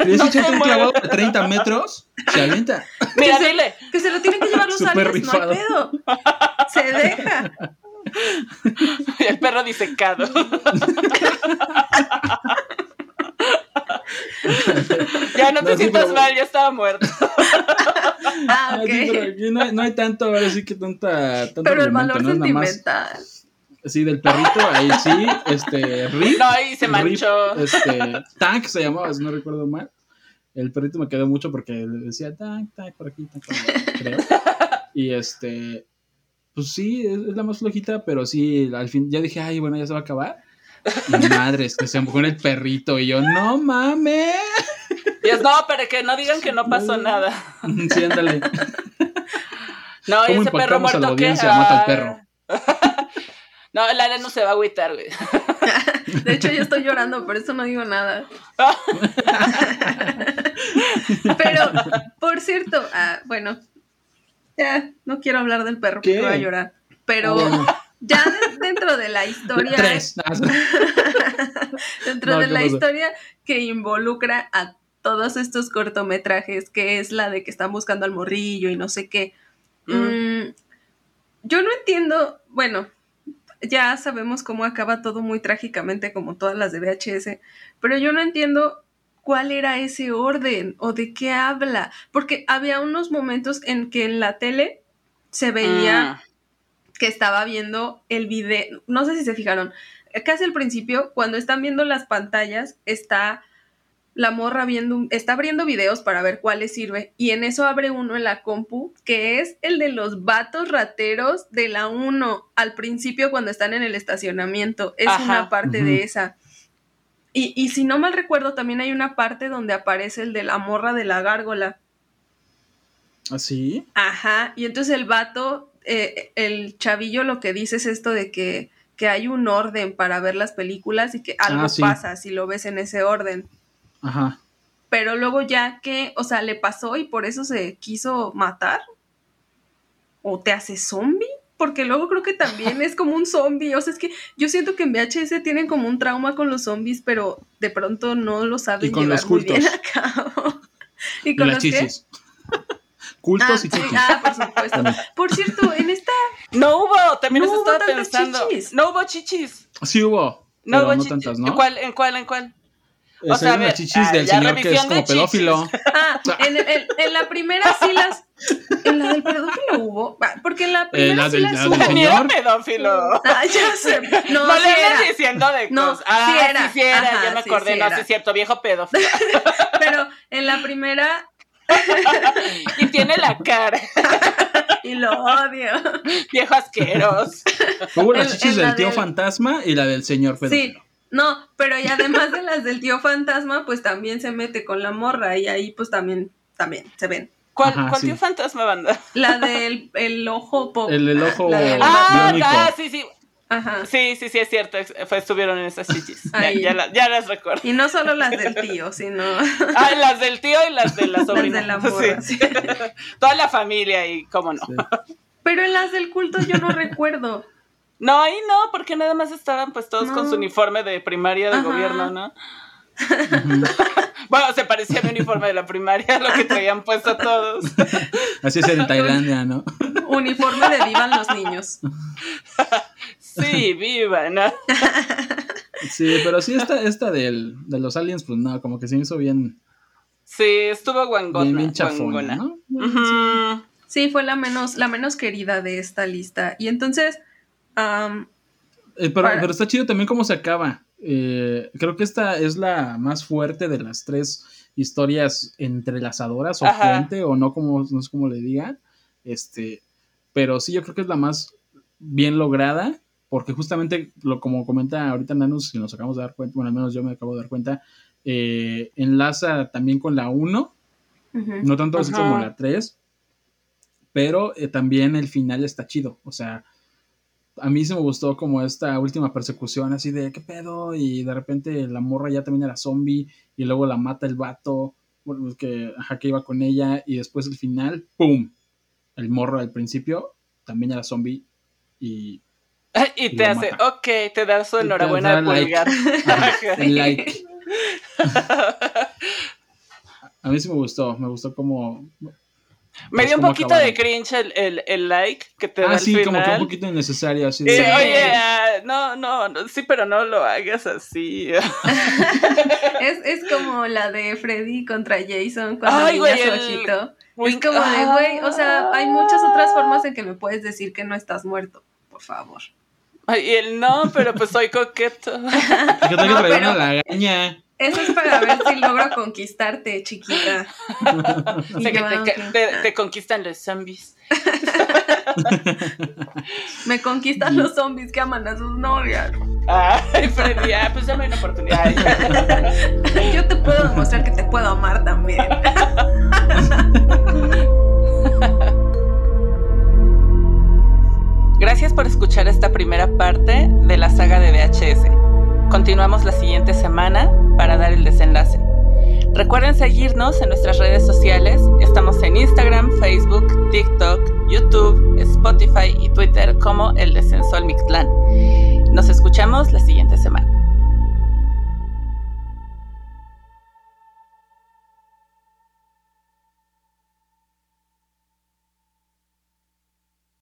Le dices, se "Échate un mueve". clavado de 30 metros. Se avienta. mira, Que se- dile. Que se lo tienen que llevar los aliens, no hay pedo. Se deja. El perro disecado. ya no te No, sí, sientas pero- mal, ya estaba muerto. Ah, Ah, ok. sí, pero aquí no hay, no hay tanto, ahora sí que tanta, tanto Pero el valor ¿no? Sentimental. Sí, del perrito, ahí sí, este, Rip. No, ahí se Rip, manchó. este, Tank se llamaba, si no recuerdo mal. El perrito me quedó mucho porque decía Tank, Tank, por aquí, Tank, por allá", creo. Y este, pues sí, es, es la más flojita, pero sí, al fin, ya dije, ay, bueno, ya se va a acabar. Y madres, que se enfocó en el perrito, y yo, no mames. Y es, no, pero que no digan que no pasó nada. Sí, ándale. No, y ¿Cómo ese perro impactamos a la muerto que. Mata al perro. No, el Alan no se va a agüitar, güey. De hecho, yo estoy llorando, por eso no digo nada. Pero, por cierto, ah, bueno, ya no quiero hablar del perro porque voy a llorar. Pero bueno. Ya de- dentro de la historia, Tres. dentro No, de ¿qué la pasó? historia que involucra a todos estos cortometrajes, que es la de que están buscando al morrillo y no sé qué. mm, yo no entiendo, bueno, ya sabemos cómo acaba todo muy trágicamente como todas las de VHS, pero yo no entiendo cuál era ese orden o de qué habla, porque había unos momentos en que en la tele se veía Mm. Que estaba viendo el video, no sé si se fijaron, casi al principio, cuando están viendo las pantallas, está la morra viendo, un- está abriendo videos para ver cuáles sirve, y en eso abre uno en la compu, que es el de los vatos rateros de la 1, al principio cuando están en el estacionamiento, es Ajá. una parte de esa. Y, y si no mal recuerdo, también hay una parte donde aparece el de la morra de la gárgola. ¿Así? Ajá, y entonces el vato, eh, el chavillo lo que dice es esto de que, que hay un orden para ver las películas y que algo Ah, sí. pasa si lo ves en ese orden. Ajá. Pero luego ya que, o sea, le pasó y por eso se quiso matar. ¿O te hace zombie? Porque luego creo que también es como un zombie. O sea, es que yo siento que en VHS tienen como un trauma con los zombies, pero de pronto no lo saben Y con llevar los muy bien a cabo. ¿Y Y con las los chichis. Cultos Ah, y sí, chichis. ah, por supuesto. También. Por cierto, en esta No hubo, también No eso hubo estaba pensando. chichis. No hubo chichis. Sí hubo. No hubo no chichis. tantas, ¿no? ¿En cuál? ¿En cuál? ¿En cuál? Eh, O sea, las chichis ah, del señor que es como pedófilo. Ah, en, en- en la primera sí las. En la del pedófilo hubo. ah, Porque en la primera Eh, la sí del- las la hubo. del señor. pedófilo. Ah, ya sé. No, No, sí le andas diciendo de No, cosas. Ah, sí era. sí, sí era, Ajá, ya me sí, acordé. sí no, sí es cierto, viejo pedófilo. Pero en la primera. y tiene la cara, Y lo odio. viejo asqueroso. Hubo las chichis la del tío del- fantasma y la del señor Sí. pedófilo. No, pero y además de las del tío fantasma, pues también se mete con la morra. Y ahí, pues también, también se ven. ¿Cuál, ¿cuál tío fantasma banda? La del el ojo pop. El, el ojo. ah, ah, sí, sí. Ajá. Sí, sí, sí, es cierto. estuvieron en esas chichis. Ya, ya, las recuerdo. Y no solo las del tío, sino. Ah, las del tío y las de la sobrina. Las de la sí. Toda la familia y cómo no. Pero en las del culto yo no recuerdo. No, ahí no, porque nada más estaban pues todos con su uniforme de primaria de gobierno, ¿no? bueno, se parecía a mi uniforme de la primaria, lo que traían puesto todos. Así es en Tailandia, ¿no? Uniforme de vivan los niños. Sí, vivan, ¿no? Sí, pero sí, esta, esta del, de los aliens, pues no, como que se hizo bien. Sí, estuvo guangona. Bien, chafona, ¿no? Sí, fue la menos, la menos querida de esta lista. Y entonces. Eh, pero, pero, está chido también cómo se acaba. Eh, creo que esta es la más fuerte de las tres historias entrelazadoras o fuente o no como no sé cómo le digan este pero sí yo creo que es la más bien lograda porque justamente lo como comenta ahorita Nanus si nos acabamos de dar cuenta bueno al menos yo me acabo de dar cuenta eh, enlaza también con la 1 no tanto así como la 3 pero eh, también el final está chido o sea a mí se me gustó como esta última persecución, así de qué pedo, y de repente la morra ya también era zombie, y luego la mata el vato, bueno, que, ajá, que iba con ella, y después el final, ¡pum! El morro al principio también era zombie, y. y, te hace, ok, te da su enhorabuena de pulgar. like. a mí sí me gustó, me gustó como me dio un poquito de cringe el, el, like que te ah, da al sí, como que un poquito innecesario. Así de... oye, ah, no, no, sí, pero no lo hagas así. es, es como la de Freddy contra Jason cuando Ay, güey, su ojito. Es como de, güey, o sea, hay muchas otras formas en que me puedes decir que no estás muerto, por favor. Y él no, pero pues soy coqueto. Yo tengo que traer una lagaña. Eso es para ver si logro conquistarte, chiquita. O sea, que te, conquistan los zombies. Me conquistan los zombies que aman a sus novias. Ay, Freddy, ah, pues dame una oportunidad. Yo te puedo demostrar que te puedo amar también. Gracias por escuchar esta primera parte de la saga de VHS. Continuamos la siguiente semana para dar el desenlace. Recuerden seguirnos en nuestras redes sociales. Estamos en Instagram, Facebook, TikTok, YouTube, Spotify y Twitter como El Descenso al Mictlán. Nos escuchamos la siguiente semana.